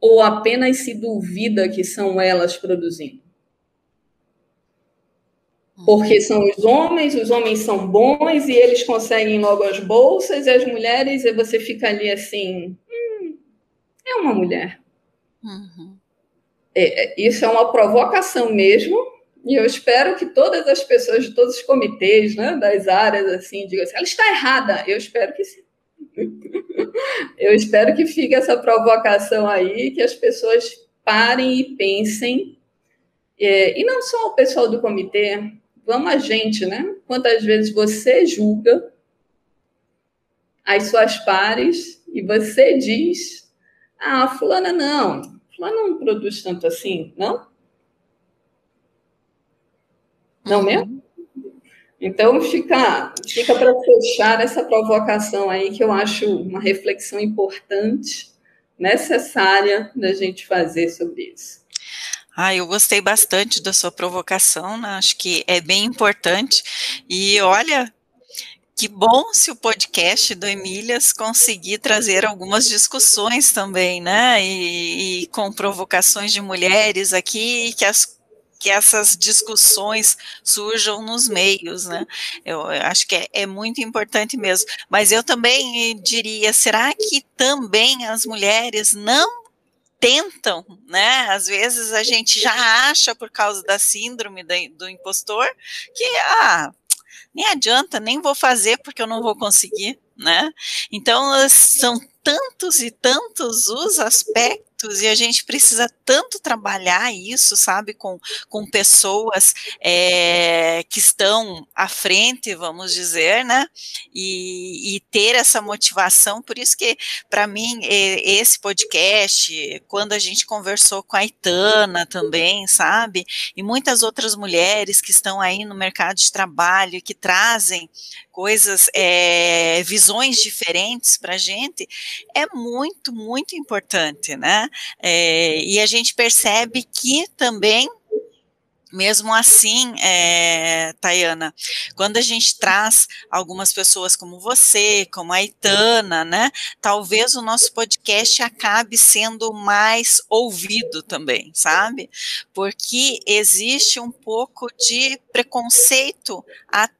Ou apenas se duvida que são elas produzindo? Porque são os homens, os homens são bons e eles conseguem logo as bolsas, e as mulheres, e você fica ali assim, é uma mulher. Uhum. É, é, isso é uma provocação mesmo, e eu espero que todas as pessoas de todos os comitês, né, das áreas, assim, digam assim, ela está errada. Eu espero que sim. eu espero que fique essa provocação aí, que as pessoas parem e pensem. É, e não só o pessoal do comitê, vamos a gente, né? Quantas vezes você julga as suas pares e você diz ah, fulana não. Fulana não produz tanto assim, não? Não uhum. mesmo? Então, fica, fica para fechar essa provocação aí, que eu acho uma reflexão importante, necessária da gente fazer sobre isso. Ah, eu gostei bastante da sua provocação, né? acho que é bem importante. E olha, que bom se o podcast do Emílias conseguir trazer algumas discussões também, né? E, e com provocações de mulheres aqui, que as que essas discussões surjam nos meios, né? Eu acho que é, é, muito importante mesmo. Mas eu também diria, será que também as mulheres não tentam, né? Às vezes a gente já acha por causa da síndrome do, impostor que ah, nem adianta, nem vou fazer porque eu não vou conseguir, né? Então, são tantos e tantos os aspectos e a gente precisa tanto trabalhar isso, sabe, com, com pessoas é, que estão à frente, vamos dizer, né, e, e ter essa motivação. Por isso que, para mim, esse podcast, quando a gente conversou com a Itana também, sabe, e muitas outras mulheres que estão aí no mercado de trabalho, que trazem coisas, é, visões diferentes para a gente, é muito, muito importante, né? É, e a gente percebe que também mesmo assim, é, Tayana, quando a gente traz algumas pessoas como você, como a Itana, né, talvez o nosso podcast acabe sendo mais ouvido também, sabe? Porque existe um pouco de preconceito até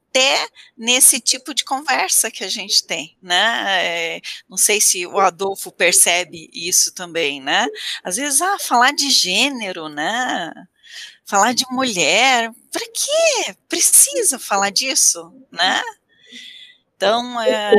nesse tipo de conversa que a gente tem, né? É, não sei se o Adolfo percebe isso também, né? Às vezes, ah, falar de gênero, né? falar de mulher, para que precisa falar disso, né? Então, é,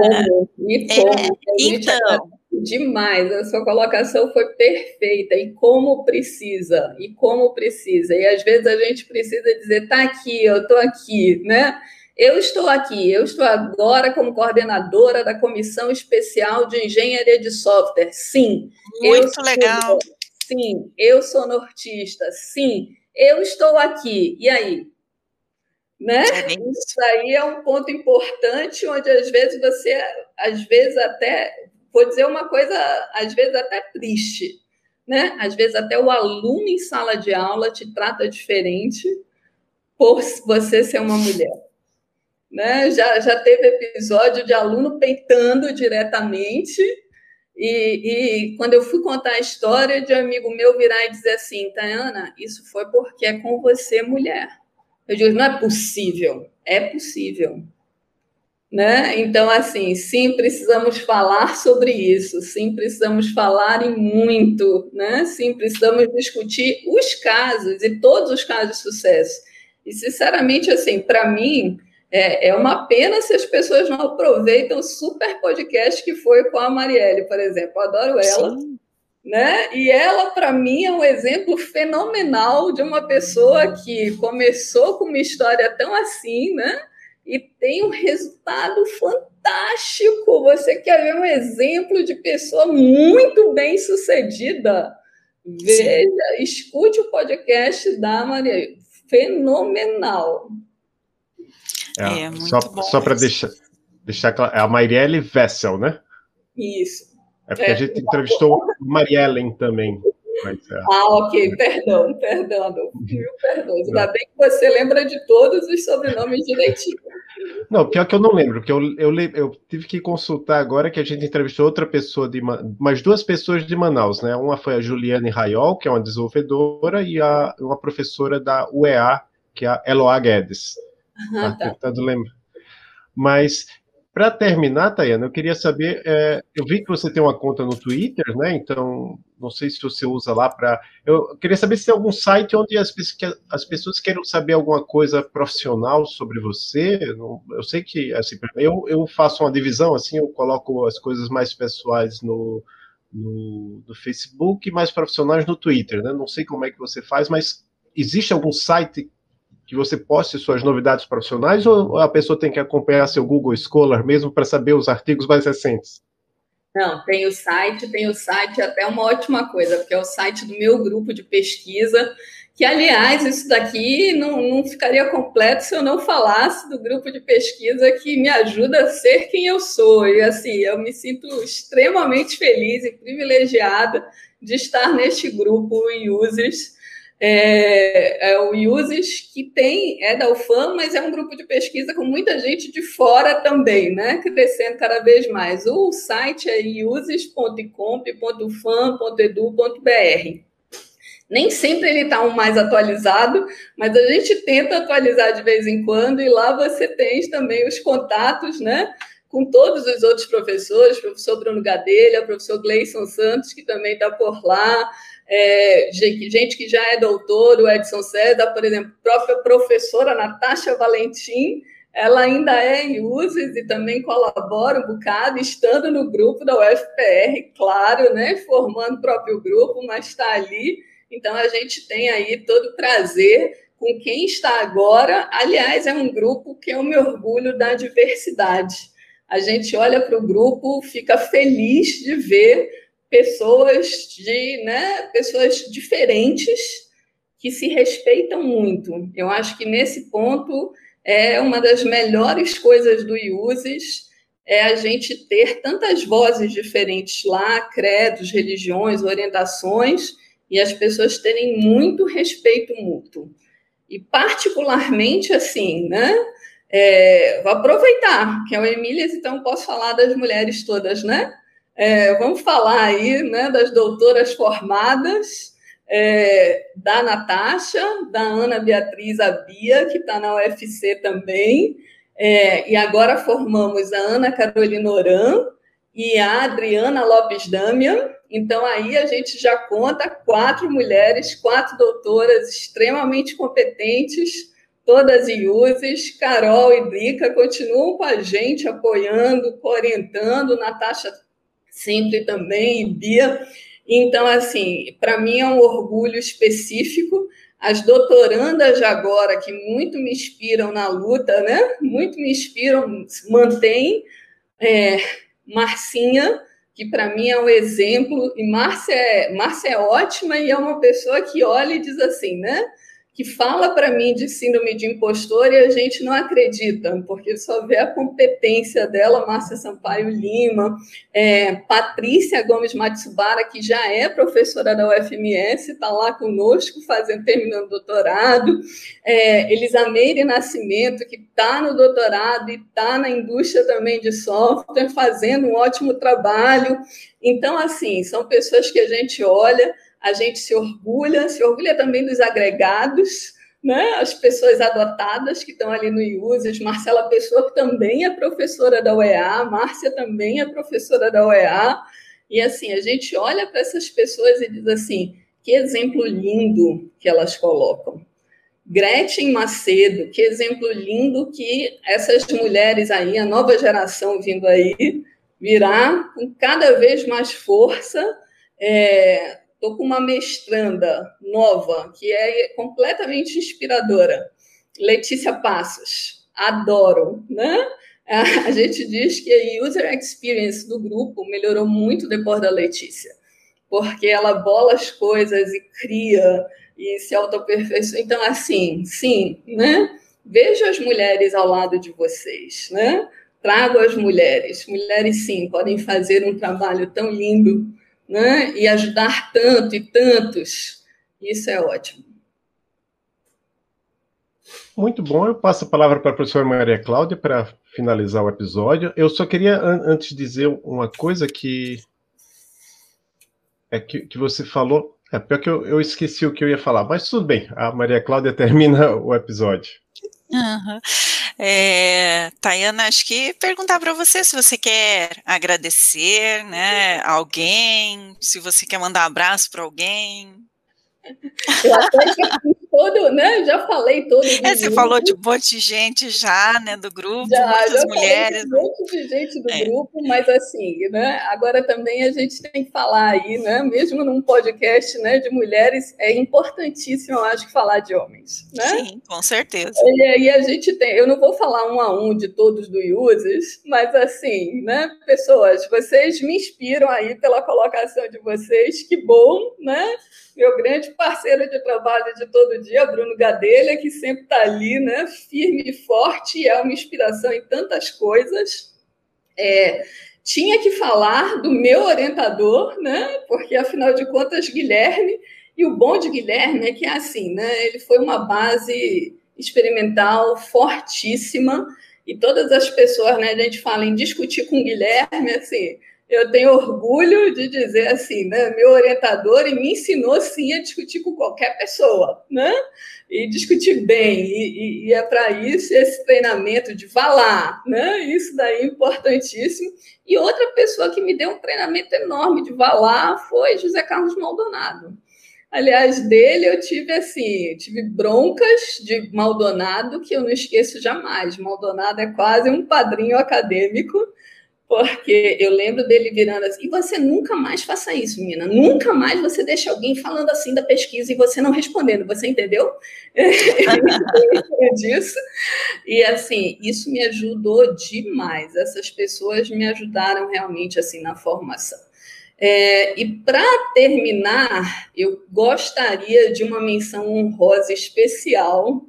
e como, é, então, demais, a sua colocação foi perfeita, e como precisa, e como precisa, e às vezes a gente precisa dizer, tá aqui, eu tô aqui, né? Eu estou aqui, eu estou agora como coordenadora da Comissão Especial de Engenharia de Software. Sim. Muito legal. Sim, eu sou nortista. Sim, eu estou aqui, e aí? Né? É isso aí é um ponto importante, onde às vezes você, às vezes até, vou dizer uma coisa, às vezes até triste, né? Às vezes até o aluno em sala de aula te trata diferente por você ser uma mulher. Né? Já, já teve episódio de aluno peitando diretamente, e, e, quando eu fui contar a história de um amigo meu virar e dizer assim, Tayana, isso foi porque é com você, mulher. Eu digo, não é possível. É possível. Né? Então, assim, sim, precisamos falar sobre isso, sim, precisamos falar em muito, né? sim, precisamos discutir os casos e todos os casos de sucesso. E, sinceramente, assim, para mim, é, é uma pena se as pessoas não aproveitam o super podcast que foi com a Marielle, por exemplo. Eu adoro ela. Sim. Né? E ela, para mim, é um exemplo fenomenal de uma pessoa que começou com uma história tão assim, né? E tem um resultado fantástico. Você quer ver um exemplo de pessoa muito bem sucedida? Veja, Sim. escute o podcast da Maria. Fenomenal. É, é muito só, bom. Só para deixar, deixar claro, é a Marielle Vessel, né? Isso. É porque é, a gente entrevistou a Mariellen também. Mas, é. Ah, ok, perdão, perdão, mil perdões. Ainda bem que você lembra de todos os sobrenomes direitinho. Não, pior que eu não lembro, porque eu, eu, eu tive que consultar agora que a gente entrevistou outra pessoa de mais duas pessoas de Manaus, né? Uma foi a Juliane Raiol, que é uma desenvolvedora, e a, uma professora da UEA, que é a Eloá Guedes. Ah, tá. tentando lembrar. Mas, para terminar, Tayana, eu queria saber, é, eu vi que você tem uma conta no Twitter, né? Então, não sei se você usa lá para. Eu queria saber se tem algum site onde as, as pessoas querem saber alguma coisa profissional sobre você. Eu sei que, assim, eu, eu faço uma divisão, assim, eu coloco as coisas mais pessoais no, no, no Facebook e mais profissionais no Twitter, né? Não sei como é que você faz, mas existe algum site que você poste suas novidades profissionais ou a pessoa tem que acompanhar seu Google Scholar mesmo para saber os artigos mais recentes? Não, tem o site, tem o site, até uma ótima coisa, porque é o site do meu grupo de pesquisa, que, aliás, isso daqui não, não ficaria completo se eu não falasse do grupo de pesquisa que me ajuda a ser quem eu sou. E, assim, eu me sinto extremamente feliz e privilegiada de estar neste grupo Users, é, é, o Uses, que tem, é da UFAM, mas é um grupo de pesquisa com muita gente de fora também, né? Crescendo cada vez mais. O site é uses.comp.ufam.edu.br. Nem sempre ele está um mais atualizado, mas a gente tenta atualizar de vez em quando, e lá você tem também os contatos, né? Com todos os outros professores, professor Bruno Gadelha, professor Gleison Santos, que também está por lá, é, gente que já é doutor, o Edson César, por exemplo, própria professora Natasha Valentim, ela ainda é em usos e também colabora um bocado, estando no grupo da UFPR, claro, né, formando o próprio grupo, mas está ali. Então, a gente tem aí todo o prazer com quem está agora. Aliás, é um grupo que eu me orgulho da diversidade. A gente olha para o grupo, fica feliz de ver pessoas de, né, pessoas diferentes que se respeitam muito. Eu acho que nesse ponto é uma das melhores coisas do IUSES é a gente ter tantas vozes diferentes lá, credos, religiões, orientações, e as pessoas terem muito respeito mútuo. E particularmente assim, né? É, vou aproveitar que é o Emílias, então posso falar das mulheres todas, né? É, vamos falar aí né, das doutoras formadas, é, da Natasha, da Ana Beatriz Abia, que está na UFC também, é, e agora formamos a Ana Carolina Oran e a Adriana Lopes Damian. Então, aí a gente já conta quatro mulheres, quatro doutoras extremamente competentes, todas IUSES. Carol e Drica continuam com a gente, apoiando, orientando, Natasha sempre também, Bia. Então, assim, para mim é um orgulho específico. As doutorandas agora, que muito me inspiram na luta, né? Muito me inspiram, mantém. É, Marcinha, que para mim é um exemplo, e Márcia é, Márcia é ótima e é uma pessoa que olha e diz assim, né? Que fala para mim de síndrome de impostor e a gente não acredita, porque só vê a competência dela, Márcia Sampaio Lima, é, Patrícia Gomes Matsubara, que já é professora da UFMS, está lá conosco, fazendo, terminando o doutorado, é, Elisameire Nascimento, que está no doutorado e está na indústria também de software, fazendo um ótimo trabalho. Então, assim, são pessoas que a gente olha a gente se orgulha, se orgulha também dos agregados, né? as pessoas adotadas que estão ali no IUSES, Marcela Pessoa, que também é professora da UEA, Márcia também é professora da UEA, e assim, a gente olha para essas pessoas e diz assim, que exemplo lindo que elas colocam. Gretchen Macedo, que exemplo lindo que essas mulheres aí, a nova geração vindo aí, virá com cada vez mais força, é, Estou com uma mestranda nova, que é completamente inspiradora. Letícia Passos. Adoro, né? A gente diz que a user experience do grupo melhorou muito depois da Letícia, porque ela bola as coisas e cria e se autoaperfeiçoa. Então, assim, sim, né? Vejo as mulheres ao lado de vocês, né? Trago as mulheres. Mulheres, sim, podem fazer um trabalho tão lindo né? e ajudar tanto e tantos. Isso é ótimo. Muito bom. Eu passo a palavra para a professora Maria Cláudia para finalizar o episódio. Eu só queria, antes, dizer uma coisa que. É que, que você falou. É pior que eu, eu esqueci o que eu ia falar, mas tudo bem. A Maria Cláudia termina o episódio. Uhum. É, Tayana, acho que perguntar para você se você quer agradecer, né, alguém, se você quer mandar abraço para alguém. Eu até todo, né? Já falei todo. É, você falou de um monte de gente já, né, do grupo, já, muitas já mulheres. um monte de gente do é. grupo, mas assim, né? Agora também a gente tem que falar aí, né? Mesmo num podcast, né, de mulheres, é importantíssimo, eu acho, falar de homens, né? Sim, com certeza. E aí a gente tem, eu não vou falar um a um de todos do users, mas assim, né, pessoas, vocês me inspiram aí pela colocação de vocês, que bom, né? Meu grande parceiro de trabalho de todo dia, Bruno Gadelha, que sempre está ali, né, firme e forte, e é uma inspiração em tantas coisas. É, tinha que falar do meu orientador, né, porque afinal de contas, Guilherme, e o bom de Guilherme é que é assim, né, ele foi uma base experimental fortíssima, e todas as pessoas, né, a gente fala em discutir com Guilherme, assim, eu tenho orgulho de dizer assim, né? Meu orientador e me ensinou sim a discutir com qualquer pessoa, né? E discutir bem. E, e é para isso esse treinamento de lá, né? Isso daí é importantíssimo. E outra pessoa que me deu um treinamento enorme de lá foi José Carlos Maldonado. Aliás, dele eu tive assim, tive broncas de Maldonado que eu não esqueço jamais. Maldonado é quase um padrinho acadêmico porque eu lembro dele virando assim, e você nunca mais faça isso, menina. Nunca mais você deixa alguém falando assim da pesquisa e você não respondendo, você entendeu? disso. E assim, isso me ajudou demais. Essas pessoas me ajudaram realmente assim na formação. É, e para terminar, eu gostaria de uma menção honrosa especial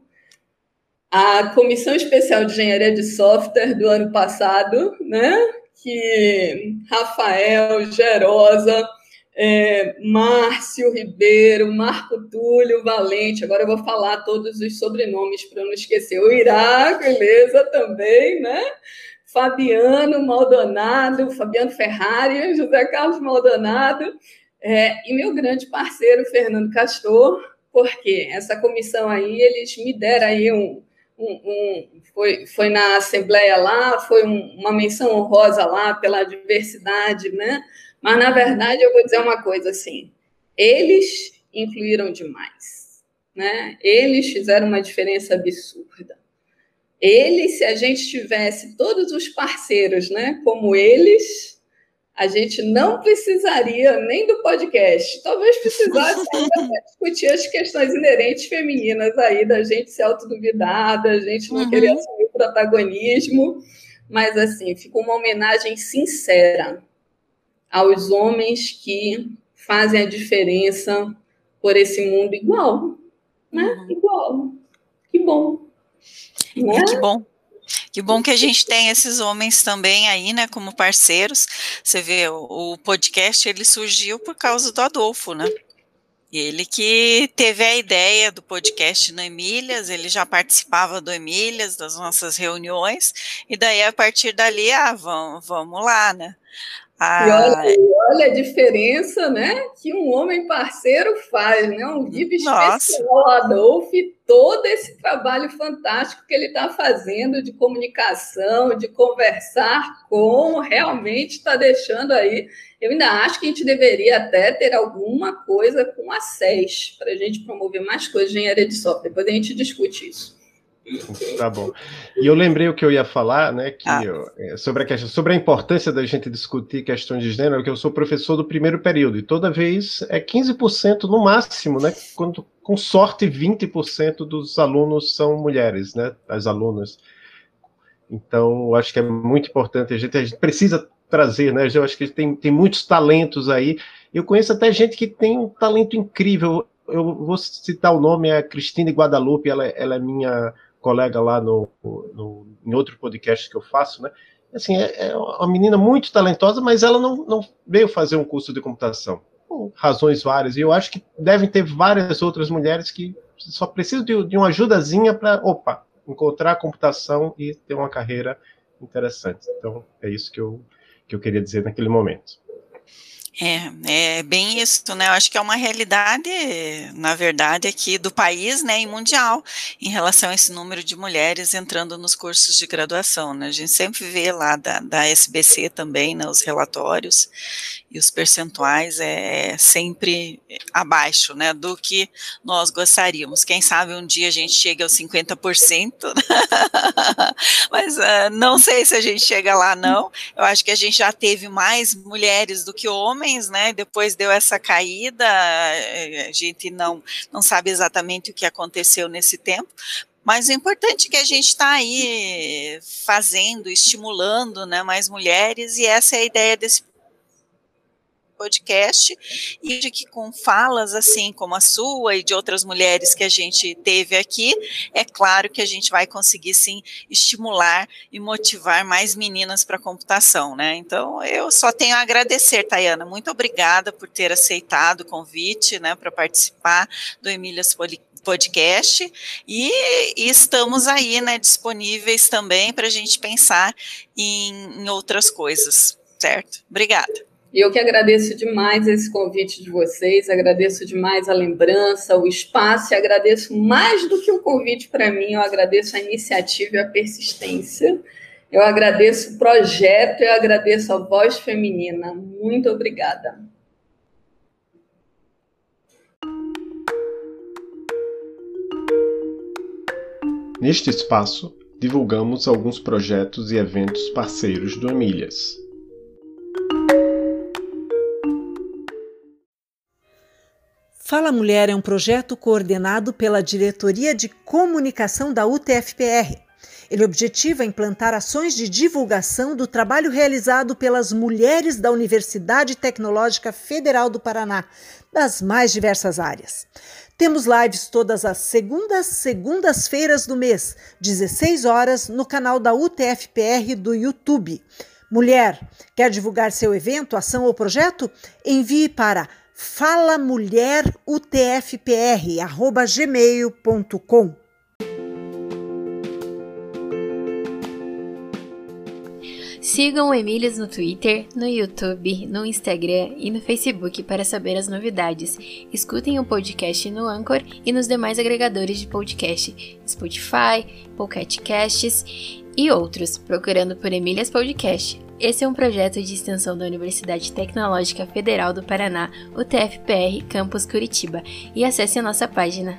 à Comissão Especial de Engenharia de Software do ano passado, né? Que Rafael, Gerosa, é, Márcio Ribeiro, Marco Túlio Valente, agora eu vou falar todos os sobrenomes para não esquecer, o Iraco, beleza, também, né? Fabiano Maldonado, Fabiano Ferrari, José Carlos Maldonado, é, e meu grande parceiro, Fernando Castor, porque essa comissão aí, eles me deram aí um, um, um, foi, foi na Assembleia lá, foi um, uma menção honrosa lá pela diversidade, né? Mas, na verdade, eu vou dizer uma coisa assim: eles influíram demais, né? Eles fizeram uma diferença absurda. Eles, se a gente tivesse todos os parceiros, né, como eles, a gente não precisaria nem do podcast. Talvez precisasse discutir as questões inerentes femininas aí, da gente se autoduvidar, da gente não uhum. querer assumir o protagonismo. Mas, assim, fica uma homenagem sincera aos homens que fazem a diferença por esse mundo igual. Né? Uhum. Igual. Que bom. Né? Que bom. Que bom que a gente tem esses homens também aí, né, como parceiros. Você vê, o, o podcast ele surgiu por causa do Adolfo, né? Ele que teve a ideia do podcast no Emílias, ele já participava do Emílias, das nossas reuniões, e daí a partir dali, ah, vamos, vamos lá, né? Ah, e olha, olha, a diferença, né, que um homem parceiro faz, né? Um VIP especial, Adolfo, e todo esse trabalho fantástico que ele está fazendo de comunicação, de conversar com, realmente está deixando aí. Eu ainda acho que a gente deveria até ter alguma coisa com a SES, para a gente promover mais coisas de engenharia de software. Depois a gente discute isso. Tá bom. E eu lembrei o que eu ia falar, né, que ah. eu, é, sobre, a questão, sobre a importância da gente discutir questões de gênero, que eu sou professor do primeiro período, e toda vez é 15% no máximo, né, quando, com sorte 20% dos alunos são mulheres, né, as alunas. Então, eu acho que é muito importante, a gente, a gente precisa trazer, né, eu acho que tem, tem muitos talentos aí, eu conheço até gente que tem um talento incrível, eu vou citar o nome, é a Cristina Guadalupe, ela, ela é minha colega lá no, no, em outro podcast que eu faço, né? Assim, é, é uma menina muito talentosa, mas ela não, não veio fazer um curso de computação, por razões várias. E eu acho que devem ter várias outras mulheres que só precisam de, de uma ajudazinha para, opa, encontrar computação e ter uma carreira interessante. Então, é isso que eu, que eu queria dizer naquele momento. É, é bem isso, né? Eu acho que é uma realidade, na verdade, aqui do país, né, e mundial, em relação a esse número de mulheres entrando nos cursos de graduação, né? A gente sempre vê lá da, da SBC também, né, os relatórios, e os percentuais é sempre abaixo, né, do que nós gostaríamos. Quem sabe um dia a gente chega aos 50%, né? mas uh, não sei se a gente chega lá, não. Eu acho que a gente já teve mais mulheres do que homens, né, depois deu essa caída, eh, a gente não, não sabe exatamente o que aconteceu nesse tempo, mas o importante é que a gente está aí fazendo, estimulando né, mais mulheres, e essa é a ideia desse podcast e de que com falas assim como a sua e de outras mulheres que a gente teve aqui, é claro que a gente vai conseguir sim estimular e motivar mais meninas para a computação, né? Então eu só tenho a agradecer, Tayana, muito obrigada por ter aceitado o convite, né, para participar do Emílias podcast e, e, estamos aí, né, disponíveis também para a gente pensar em, em outras coisas, certo? Obrigada. E eu que agradeço demais esse convite de vocês, agradeço demais a lembrança, o espaço, e agradeço mais do que o um convite para mim, eu agradeço a iniciativa e a persistência. Eu agradeço o projeto, eu agradeço a voz feminina. Muito obrigada. Neste espaço, divulgamos alguns projetos e eventos parceiros do Emílias. Fala Mulher é um projeto coordenado pela Diretoria de Comunicação da UTFPR. Ele objetiva implantar ações de divulgação do trabalho realizado pelas mulheres da Universidade Tecnológica Federal do Paraná, das mais diversas áreas. Temos lives todas as segundas, segundas-feiras do mês, 16 horas, no canal da UTFPR do YouTube. Mulher, quer divulgar seu evento, ação ou projeto? Envie para falamulherutfpr@gmail.com. Sigam o Emílias no Twitter, no YouTube, no Instagram e no Facebook para saber as novidades. Escutem o podcast no Anchor e nos demais agregadores de podcast, Spotify, Pocket Casts e outros, procurando por Emílias Podcast. Esse é um projeto de extensão da Universidade Tecnológica Federal do Paraná, o TFPR Campus Curitiba, e acesse a nossa página